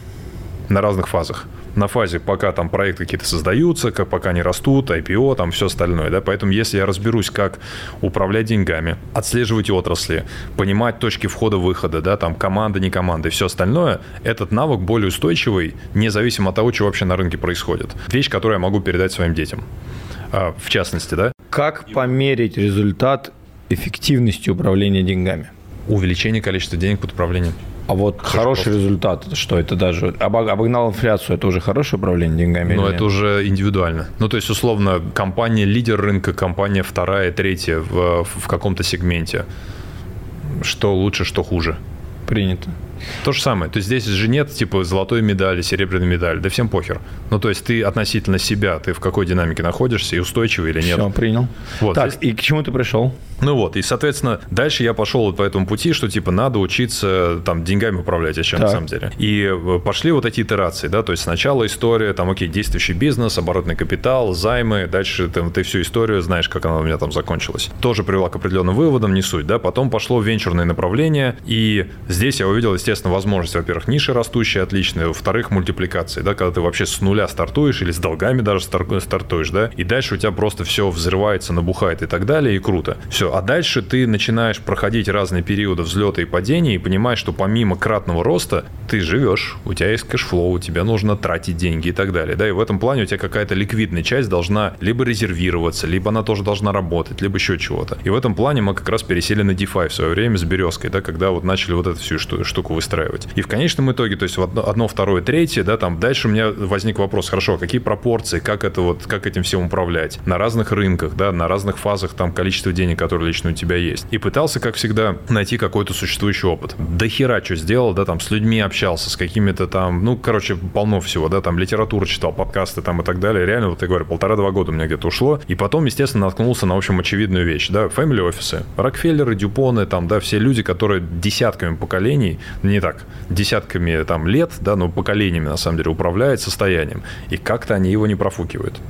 на разных фазах. На фазе, пока там проекты какие-то создаются, как пока они растут, IPO, там все остальное. Да? Поэтому если я разберусь, как управлять деньгами, отслеживать отрасли, понимать точки входа-выхода, да, там команда, не команда и все остальное, этот навык более устойчивый, независимо от того, что вообще на рынке происходит. Вещь, которую я могу передать своим детям. А, в частности, да. Как померить результат эффективности управления деньгами? Увеличение количества денег под управлением. А вот Слушай, хороший просто... результат, что это даже обогнал инфляцию, это уже хорошее управление деньгами? Ну, это уже индивидуально. Ну, то есть, условно, компания лидер рынка, компания вторая, третья в, в каком-то сегменте. Что лучше, что хуже? Принято. То же самое. То есть здесь же нет типа золотой медали, серебряной медали. Да всем похер. Ну, то есть ты относительно себя, ты в какой динамике находишься и устойчивый или нет. Все, принял. Вот, так, здесь... и к чему ты пришел? Ну вот, и, соответственно, дальше я пошел вот по этому пути, что, типа, надо учиться, там, деньгами управлять, а чем на самом деле. И э, пошли вот эти итерации, да, то есть сначала история, там, окей, действующий бизнес, оборотный капитал, займы, дальше там, ты всю историю знаешь, как она у меня там закончилась. Тоже привела к определенным выводам, не суть, да, потом пошло венчурное направление, и здесь я увидел, естественно, естественно, возможность, во-первых, ниши растущие отличные, во-вторых, мультипликации, да, когда ты вообще с нуля стартуешь или с долгами даже стартуешь, да, и дальше у тебя просто все взрывается, набухает и так далее, и круто. Все, а дальше ты начинаешь проходить разные периоды взлета и падения и понимаешь, что помимо кратного роста ты живешь, у тебя есть cash flow, тебе нужно тратить деньги и так далее, да, и в этом плане у тебя какая-то ликвидная часть должна либо резервироваться, либо она тоже должна работать, либо еще чего-то. И в этом плане мы как раз пересели на DeFi в свое время с Березкой, да, когда вот начали вот эту всю штуку выстраивать. И в конечном итоге, то есть одно, второе, третье, да, там дальше у меня возник вопрос, хорошо, а какие пропорции, как это вот, как этим всем управлять на разных рынках, да, на разных фазах там количество денег, которые лично у тебя есть. И пытался, как всегда, найти какой-то существующий опыт. До хера что сделал, да, там с людьми общался, с какими-то там, ну, короче, полно всего, да, там литературу читал, подкасты там и так далее. Реально, вот я говорю, полтора-два года у меня где-то ушло. И потом, естественно, наткнулся на, в общем, очевидную вещь, да, family офисы, Рокфеллеры, Дюпоны, там, да, все люди, которые десятками поколений, не так, десятками там лет, да, но поколениями, на самом деле, управляют состоянием. И как-то они его не профукивают.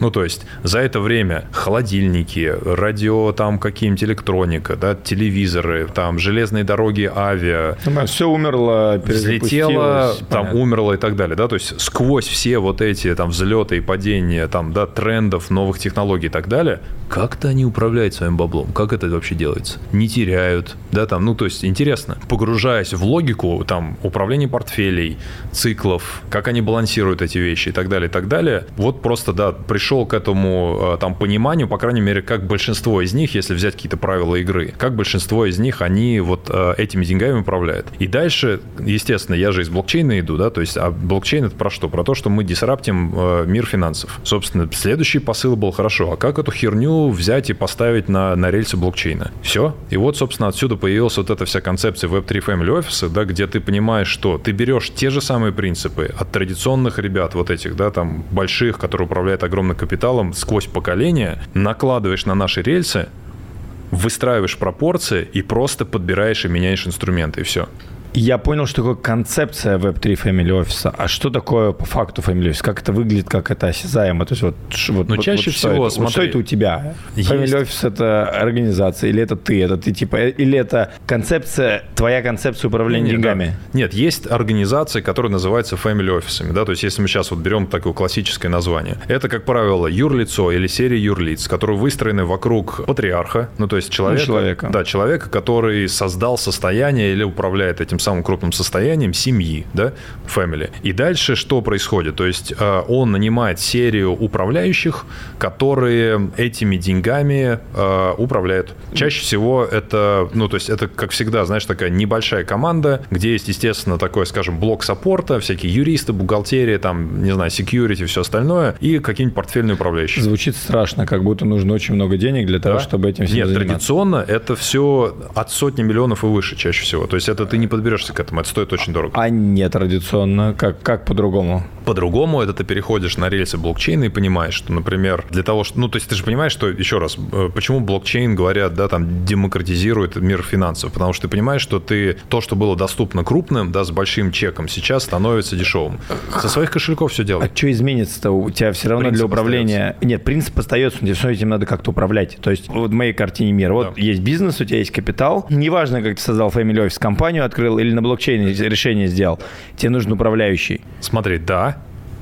Ну, то есть за это время холодильники, радио, там какие-нибудь электроника, да, телевизоры, там железные дороги, авиа. Ну, все умерло, взлетело, там понятно. умерло и так далее, да, то есть сквозь все вот эти там взлеты и падения, там, да, трендов, новых технологий и так далее, как-то они управляют своим баблом, как это вообще делается? Не теряют, да, там, ну, то есть интересно, погружаясь в логику, там, управления портфелей, циклов, как они балансируют эти вещи и так далее, и так далее, вот просто, да, пришел пришел к этому э, там пониманию, по крайней мере, как большинство из них, если взять какие-то правила игры, как большинство из них, они вот э, этими деньгами управляют. И дальше, естественно, я же из блокчейна иду, да, то есть, а блокчейн это про что? Про то, что мы дисраптим э, мир финансов. Собственно, следующий посыл был хорошо, а как эту херню взять и поставить на, на рельсы блокчейна? Все. И вот, собственно, отсюда появилась вот эта вся концепция Web3 Family Office, да, где ты понимаешь, что ты берешь те же самые принципы от традиционных ребят, вот этих, да, там, больших, которые управляют огромным капиталом сквозь поколения, накладываешь на наши рельсы, выстраиваешь пропорции и просто подбираешь и меняешь инструменты, и все. Я понял, что такое концепция Web3 Family Office. А что такое по факту Family Office? Как это выглядит, как это осязаемо? То есть вот, вот, Но ну, чаще вот, всего, что это? смотри, вот что это у тебя? Есть. Family Office это организация, или это ты? Это ты типа, или это концепция, твоя концепция управления нет, деньгами? Да. Нет, есть организации, которые называются Family Office. Да? То есть если мы сейчас вот берем такое классическое название, это, как правило, юрлицо или серия юрлиц, которые выстроены вокруг патриарха, ну то есть человека, ну, человека. Да, человека, который создал состояние или управляет этим самым крупным состоянием семьи, да, family. И дальше что происходит? То есть э, он нанимает серию управляющих, которые этими деньгами э, управляют. Чаще всего это, ну, то есть это, как всегда, знаешь, такая небольшая команда, где есть, естественно, такой, скажем, блок саппорта, всякие юристы, бухгалтерия, там, не знаю, security, все остальное, и какие-нибудь портфельные управляющие. Звучит страшно, как будто нужно очень много денег для того, да? чтобы этим всем Нет, заниматься. традиционно это все от сотни миллионов и выше чаще всего. То есть это ты не подберешь подберешься к этому, это стоит очень дорого. А не традиционно, как, как по-другому? По-другому это ты переходишь на рельсы блокчейна и понимаешь, что, например, для того, что... Ну, то есть ты же понимаешь, что, еще раз, э, почему блокчейн, говорят, да, там, демократизирует мир финансов? Потому что ты понимаешь, что ты то, что было доступно крупным, да, с большим чеком, сейчас становится дешевым. Со своих кошельков все делать. А что изменится-то? У тебя все равно принцип для управления... Остается. Нет, принцип остается, но все этим надо как-то управлять. То есть вот в моей картине мира, вот да. есть бизнес, у тебя есть капитал. Неважно, как ты создал Family Office компанию, открыл или на блокчейне решение сделал, тебе нужен управляющий. Смотри, да,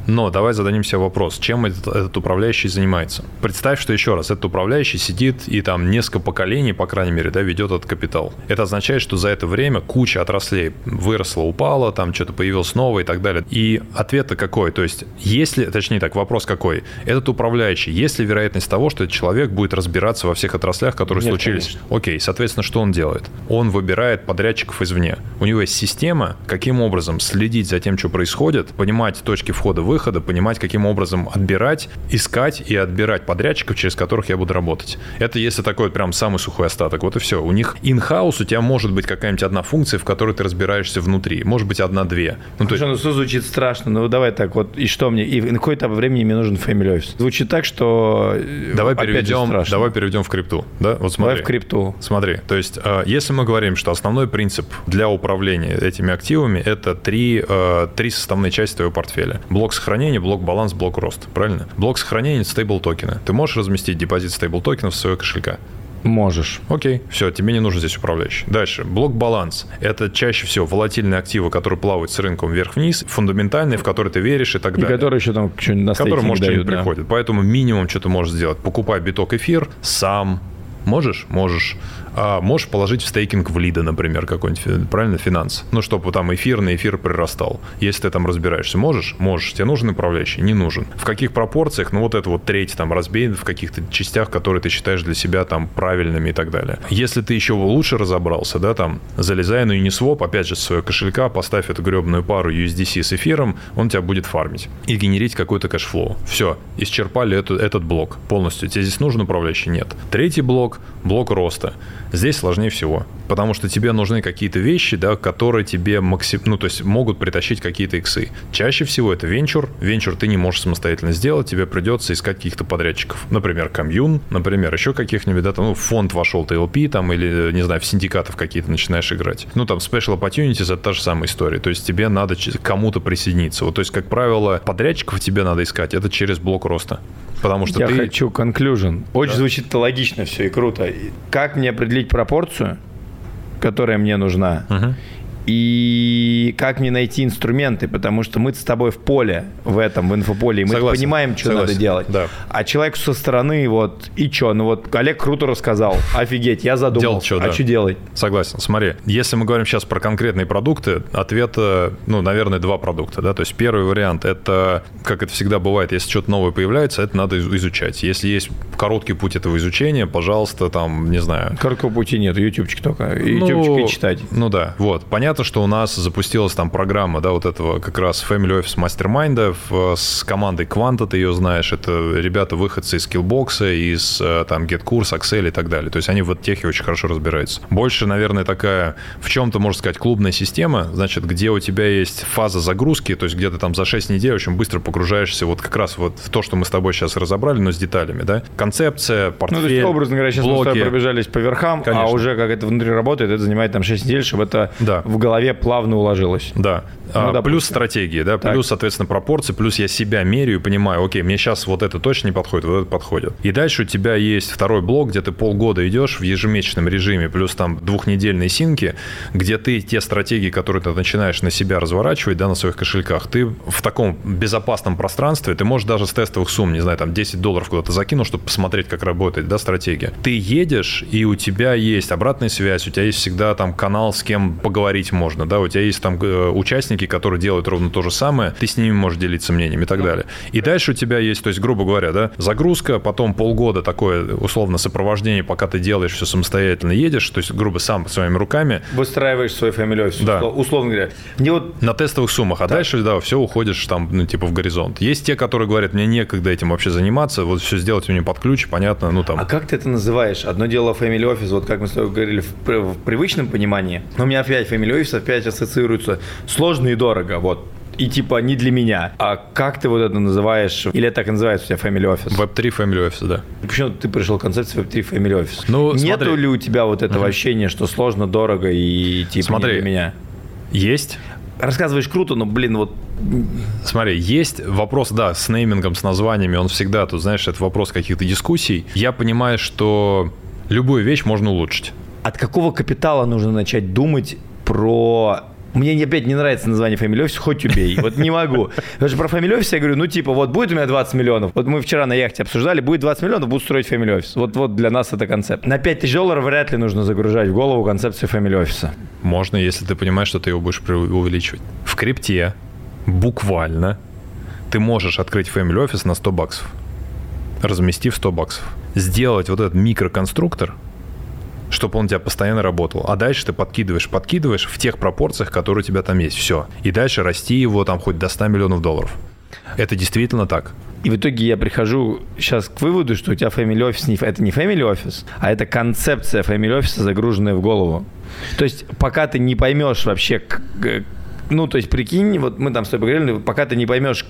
но давай зададим себе вопрос, чем этот, этот управляющий занимается. Представь, что еще раз, этот управляющий сидит и там несколько поколений, по крайней мере, да, ведет этот капитал. Это означает, что за это время куча отраслей выросла, упала, там что-то появилось новое и так далее. И ответ-то какой? То есть, если, точнее так, вопрос какой? Этот управляющий, есть ли вероятность того, что этот человек будет разбираться во всех отраслях, которые Нет, случились? Конечно. Окей, соответственно, что он делает? Он выбирает подрядчиков извне. У него есть система, каким образом следить за тем, что происходит, понимать точки входа-выхода, выхода, понимать, каким образом отбирать, искать и отбирать подрядчиков, через которых я буду работать. Это если такой прям самый сухой остаток. Вот и все. У них in-house у тебя может быть какая-нибудь одна функция, в которой ты разбираешься внутри. Может быть, одна-две. Ну, то есть... ну, звучит страшно. Ну, давай так вот. И что мне? И на какое-то времени мне нужен family office. Звучит так, что э, давай переведем, давай переведем в крипту. Да? Вот смотри. Давай в крипту. Смотри. То есть, э, если мы говорим, что основной принцип для управления этими активами это три, э, три составные части твоего портфеля. Блок с сохранения, блок баланс, блок рост. Правильно? Блок сохранения стейбл токена. Ты можешь разместить депозит стейбл токенов в своего кошелька? Можешь. Окей, все, тебе не нужен здесь управляющий. Дальше. Блок баланс. Это чаще всего волатильные активы, которые плавают с рынком вверх-вниз, фундаментальные, в которые ты веришь и так И далее. которые еще там что-нибудь на Которые, может, что-нибудь да. приходит. Поэтому минимум, что ты можешь сделать. Покупай биток эфир сам. Можешь? Можешь. А можешь положить в стейкинг в Lido, например, какой-нибудь, фи- правильно, finance. Ну, чтобы там эфир на эфир прирастал. Если ты там разбираешься. Можешь? Можешь. Тебе нужен управляющий? Не нужен. В каких пропорциях? Ну, вот это вот треть там разбей в каких-то частях, которые ты считаешь для себя там правильными и так далее. Если ты еще лучше разобрался, да, там, залезай на Uniswap, опять же, с своего кошелька, поставь эту гребную пару USDC с эфиром, он тебя будет фармить и генерить какой-то cash flow. Все, исчерпали эту, этот блок полностью. Тебе здесь нужен управляющий? Нет. Третий блок – блок роста. Здесь сложнее всего, потому что тебе нужны какие-то вещи, да, которые тебе максим... ну, то есть могут притащить какие-то иксы. Чаще всего это венчур. Венчур ты не можешь самостоятельно сделать, тебе придется искать каких-то подрядчиков. Например, комьюн, например, еще каких-нибудь, да, там, ну, в фонд вошел TLP, там, или, не знаю, в синдикатов какие-то начинаешь играть. Ну, там, Special Opportunities – это та же самая история. То есть тебе надо кому-то присоединиться. Вот, то есть, как правило, подрядчиков тебе надо искать, это через блок роста. Потому что Я ты... хочу conclusion. Очень звучит логично все и круто. Как мне определить пропорцию, которая мне нужна? Мгм. И как мне найти инструменты, потому что мы с тобой в поле, в этом, в инфополе, и мы Согласен, понимаем, что согласен, надо делать. да. А человеку со стороны, вот, и что? Ну вот Олег круто рассказал, офигеть, я задумал. Чё, а да. что делать? Согласен. Смотри, если мы говорим сейчас про конкретные продукты, ответ, э, ну, наверное, два продукта, да. То есть первый вариант это, как это всегда бывает, если что-то новое появляется, это надо из- изучать. Если есть короткий путь этого изучения, пожалуйста, там, не знаю, Короткого пути нет, ютубчик только. Ютубчик и читать. Ну да, вот. Понятно, что у нас запустилась там программа, да, вот этого как раз Family Office Mastermind в- с командой Quanta, ты ее знаешь. Это ребята выходцы из Skillbox, из э, там GetCourse, Excel и так далее. То есть они в этой техе очень хорошо разбираются. Больше, наверное, такая, в чем-то, можно сказать, клубная система, значит, где у тебя есть фаза загрузки, то есть где ты там за 6 недель очень быстро погружаешься вот как раз вот в то, что мы с тобой сейчас разобрали, но с деталями, да. Концепция, портфель, Ну, то есть, образно говоря, сейчас мы с блоки. тобой пробежались по верхам, а Конечно. уже как это внутри работает, это занимает там 6 недель, чтобы это Да. в голове плавно уложилось. Да. А, допустим. плюс стратегии, да, Так. плюс, соответственно, пропорции, плюс я себя меряю и понимаю, окей, мне сейчас вот это точно не подходит, вот это подходит. И дальше у тебя есть второй блок, где ты полгода идешь в ежемесячном режиме, плюс там двухнедельные синки, где ты те стратегии, которые ты начинаешь на себя разворачивать, да, на своих кошельках, ты в таком безопасном пространстве, ты можешь даже с тестовых сумм, не знаю, там 10 долларов куда-то закинул, чтобы посмотреть, как работает, да, стратегия. Ты едешь, и у тебя есть обратная связь, у тебя есть всегда там канал, с кем поговорить можно, да, у тебя есть там э, участники, которые делают ровно то же самое, ты с ними можешь делиться мнением и так далее. И дальше у тебя есть, то есть, грубо говоря, да, загрузка, потом полгода такое условно сопровождение, пока ты делаешь все самостоятельно, едешь, то есть, грубо, сам своими руками, Выстраиваешь свой office, Да. услов- условно говоря. Мне вот на тестовых суммах, а дальше, да, все уходишь там, ну, типа, в горизонт. Есть те, которые говорят, мне некогда этим вообще заниматься, вот все сделать мне под ключ, понятно, ну, там, А как ты это называешь? Одно дело family office, вот как мы с тобой говорили в, в привычном понимании, но у меня опять family office опять ассоциируется сложно и дорого, вот. И типа не для меня. А как ты вот это называешь? Или это так и называется у тебя family office? Web3 Family Office, да. Почему ты пришел к концепции Web3 Family Office? Ну, Нету смотри. ли у тебя вот этого ощущения, что сложно, дорого и типа Смотри. не для меня? Есть, Рассказываешь круто, но, блин, вот Смотри, есть вопрос, да, с неймингом, с названиями, он всегда, тут, знаешь, это вопрос каких-то дискуссий. Я понимаю, что любую вещь можно улучшить. от какого капитала нужно начать думать про... Мне опять не нравится название Family Office, хоть убей. Вот не могу. Потому что про Family Office я говорю, ну типа, вот будет у меня 20 миллионов. Вот мы вчера на яхте обсуждали, будет 20 миллионов, буду строить Family Office. Вот, вот для нас это концепт. На 5 тысяч долларов вряд ли нужно загружать в голову концепцию Family Office. Можно, если ты понимаешь, что ты его будешь увеличивать. В крипте буквально ты можешь открыть Family Office на 100 баксов, разместив 100 баксов. Сделать вот этот микроконструктор, чтобы он у тебя постоянно работал. А дальше ты подкидываешь, подкидываешь в тех пропорциях, которые у тебя там есть. Все. И дальше расти его там хоть до 100 миллионов долларов. Это действительно так. И в итоге я прихожу сейчас к выводу, что у тебя Family Office не, это не Family Office, а это концепция Family Office, загруженная в голову. То есть пока ты не поймешь вообще, ну то есть прикинь, вот мы там с тобой говорили, пока ты не поймешь,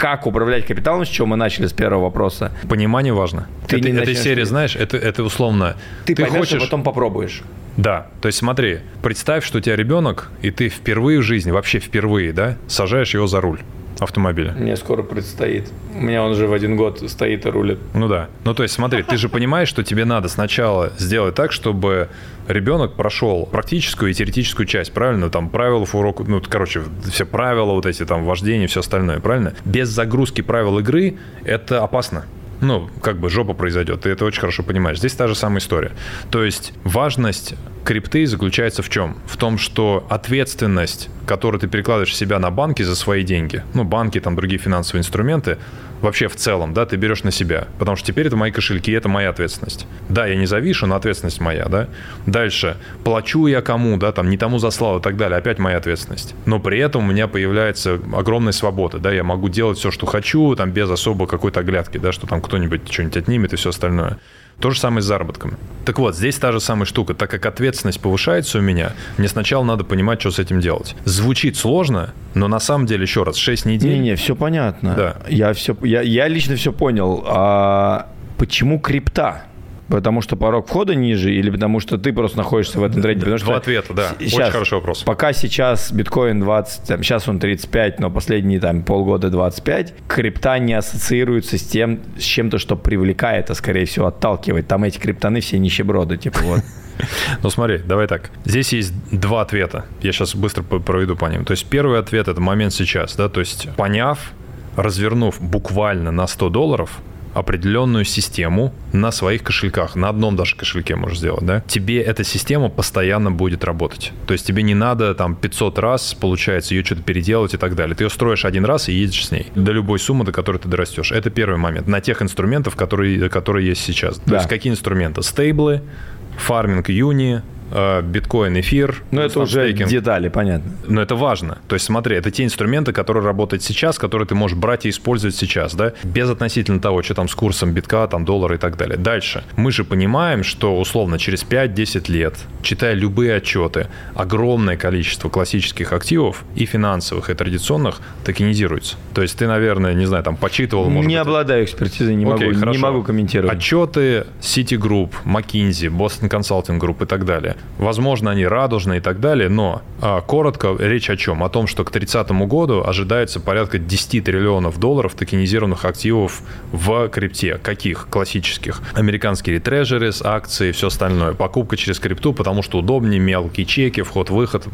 как управлять капиталом, с чего мы начали с первого вопроса, Понимание важно. Ты это, не этой серии, знаешь, это, это условно... ты, поймешь, хочешь... а потом попробуешь. Да, то есть смотри, представь, что у тебя ребенок, и ты впервые в жизни, вообще впервые, да, сажаешь его за руль. Автомобиля? Мне скоро предстоит. У меня он уже в один год стоит и рулит. Ну да. Ну то есть смотри, ты же понимаешь, что тебе надо сначала сделать так, чтобы ребенок прошел практическую и теоретическую часть, правильно? Там правила урока, ну, короче, все правила вот эти, там, вождение, все остальное, правильно? Без загрузки правил игры это опасно ну, как бы жопа произойдет. Ты это очень хорошо понимаешь. Здесь та же самая история. То есть важность крипты заключается в чем? В том, что ответственность, которую ты перекладываешь себя на банки за свои деньги, ну, банки, там, другие финансовые инструменты, вообще в целом, да, ты берешь на себя. Потому что теперь это мои кошельки, это моя ответственность. Да, я не завишу, но ответственность моя, да. Дальше, плачу я кому, да, там, не тому заслал и так далее, опять моя ответственность. Но при этом у меня появляется огромная свобода, да, я могу делать все, что хочу, там, без особо какой-то оглядки, да, что там кто-нибудь что-нибудь отнимет и все остальное. То же самое с заработком. Так вот, здесь та же самая штука. Так как ответственность повышается у меня, мне сначала надо понимать, что с этим делать. Звучит сложно, но на самом деле, еще раз, 6 недель... Не-не, все понятно. Да. Я, все, я, я лично все понял. А почему крипта? Потому что порог входа ниже или потому что ты просто находишься в этом тренде? Потому Два ответа, да. Сейчас, Очень хороший вопрос. Пока сейчас биткоин 20, там, сейчас он 35, но последние там полгода 25, крипта не ассоциируется с тем, с чем-то, что привлекает, а скорее всего отталкивает. Там эти криптоны все нищеброды, типа вот. Ну смотри, давай так. Здесь есть два ответа. Я сейчас быстро проведу по ним. То есть первый ответ – это момент сейчас, да, то есть поняв, развернув буквально на 100 долларов, определенную систему на своих кошельках, на одном даже кошельке можешь сделать, да, тебе эта система постоянно будет работать. То есть тебе не надо там 500 раз, получается, ее что-то переделать и так далее. Ты ее строишь один раз и едешь с ней до любой суммы, до которой ты дорастешь. Это первый момент. На тех инструментах, которые, которые есть сейчас. Да. То есть какие инструменты? Стейблы, фарминг юни, биткоин, эфир. Ну, это уже стейкинг. детали, понятно. Но это важно. То есть, смотри, это те инструменты, которые работают сейчас, которые ты можешь брать и использовать сейчас, да, без относительно того, что там с курсом битка, там, доллара и так далее. Дальше. Мы же понимаем, что, условно, через 5-10 лет, читая любые отчеты, огромное количество классических активов и финансовых, и традиционных токенизируется. То есть, ты, наверное, не знаю, там, почитывал, может Не быть, обладаю экспертизой, не, Окей, могу, не могу комментировать. Отчеты Citigroup, McKinsey, Boston Consulting Group и так далее Возможно, они радужные и так далее, но а, коротко речь о чем? О том, что к 30 году ожидается порядка 10 триллионов долларов токенизированных активов в крипте. Каких? Классических. Американские трежерис, акции, все остальное. Покупка через крипту, потому что удобнее, мелкие чеки, вход-выход,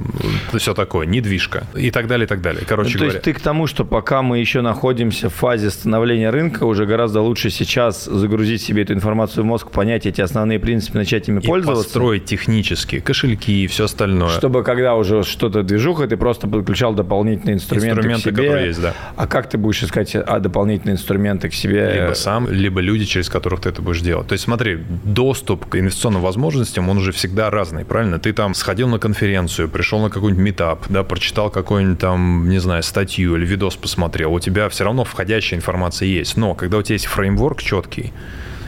все такое, недвижка и так далее, и так далее. Короче ну, говоря. То есть ты к тому, что пока мы еще находимся в фазе становления рынка, уже гораздо лучше сейчас загрузить себе эту информацию в мозг, понять эти основные принципы, начать ими и пользоваться. построить технически технические, кошельки и все остальное. Чтобы когда уже что-то движуха, ты просто подключал дополнительные инструменты, инструменты к себе. которые есть, да. А как ты будешь искать а, дополнительные инструменты к себе? Либо сам, либо люди, через которых ты это будешь делать. То есть смотри, доступ к инвестиционным возможностям, он уже всегда разный, правильно? Ты там сходил на конференцию, пришел на какой-нибудь метап, да, прочитал какую-нибудь там, не знаю, статью или видос посмотрел, у тебя все равно входящая информация есть. Но когда у тебя есть фреймворк четкий,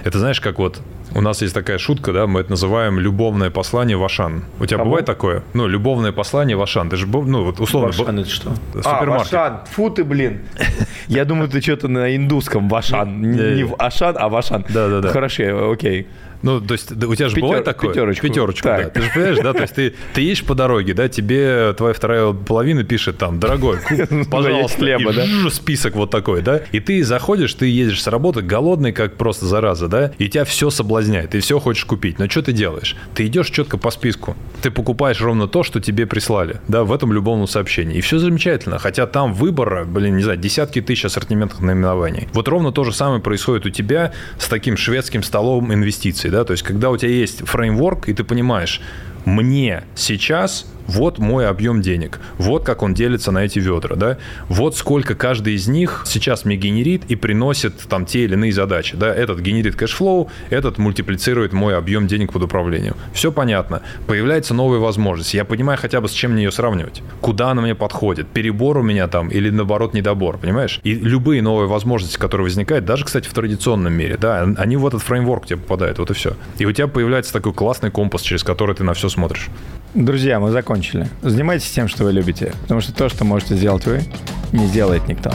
это знаешь, как вот у нас есть такая шутка, да, мы это называем любовное послание в Ашан. У тебя Кому? бывает такое? Ну, любовное послание в Ашан. Ты же, ну, вот условно... Ашан это что? Супермаркет. А, Ашан. Фу ты, блин. Я думаю, ты что-то на индусском в Ашан. Не в Ашан, а в Ашан. Да-да-да. Хорошо, окей. Ну, то есть у тебя же Пятер, бывает такое? Пятерочку. Пятерочку, так. да. Ты же понимаешь, да? То есть ты, ты едешь по дороге, да, тебе твоя вторая половина пишет там, дорогой, пожалуйста, хлеба, да? список вот такой, да? И ты заходишь, ты едешь с работы голодный, как просто зараза, да? И тебя все соблазняет, ты все хочешь купить. Но что ты делаешь? Ты идешь четко по списку. Ты покупаешь ровно то, что тебе прислали, да, в этом любовном сообщении. И все замечательно. Хотя там выбора, блин, не знаю, десятки тысяч ассортиментных наименований. Вот ровно то же самое происходит у тебя с таким шведским столом инвестиций, да? То есть когда у тебя есть framework, и ты понимаешь, мне сейчас вот мой объем денег, вот как он делится на эти ведра, да, вот сколько каждый из них сейчас мне генерит и приносит там те или иные задачи, да, этот генерит cash flow, этот мультиплицирует мой объем денег под управлением. Все понятно. Появляется новая возможность. Я понимаю хотя бы с чем мне ее сравнивать. Куда она мне подходит, перебор у меня там или наоборот недобор, понимаешь? И любые новые возможности, которые возникают, даже, кстати, в традиционном мире, да, они в этот фреймворк тебе попадают, вот и все. И у тебя появляется такой классный компас, через который ты на все смотришь. Друзья, мы закончили. Занимайтесь тем, что вы любите, потому что то, что можете сделать вы, не сделает никто.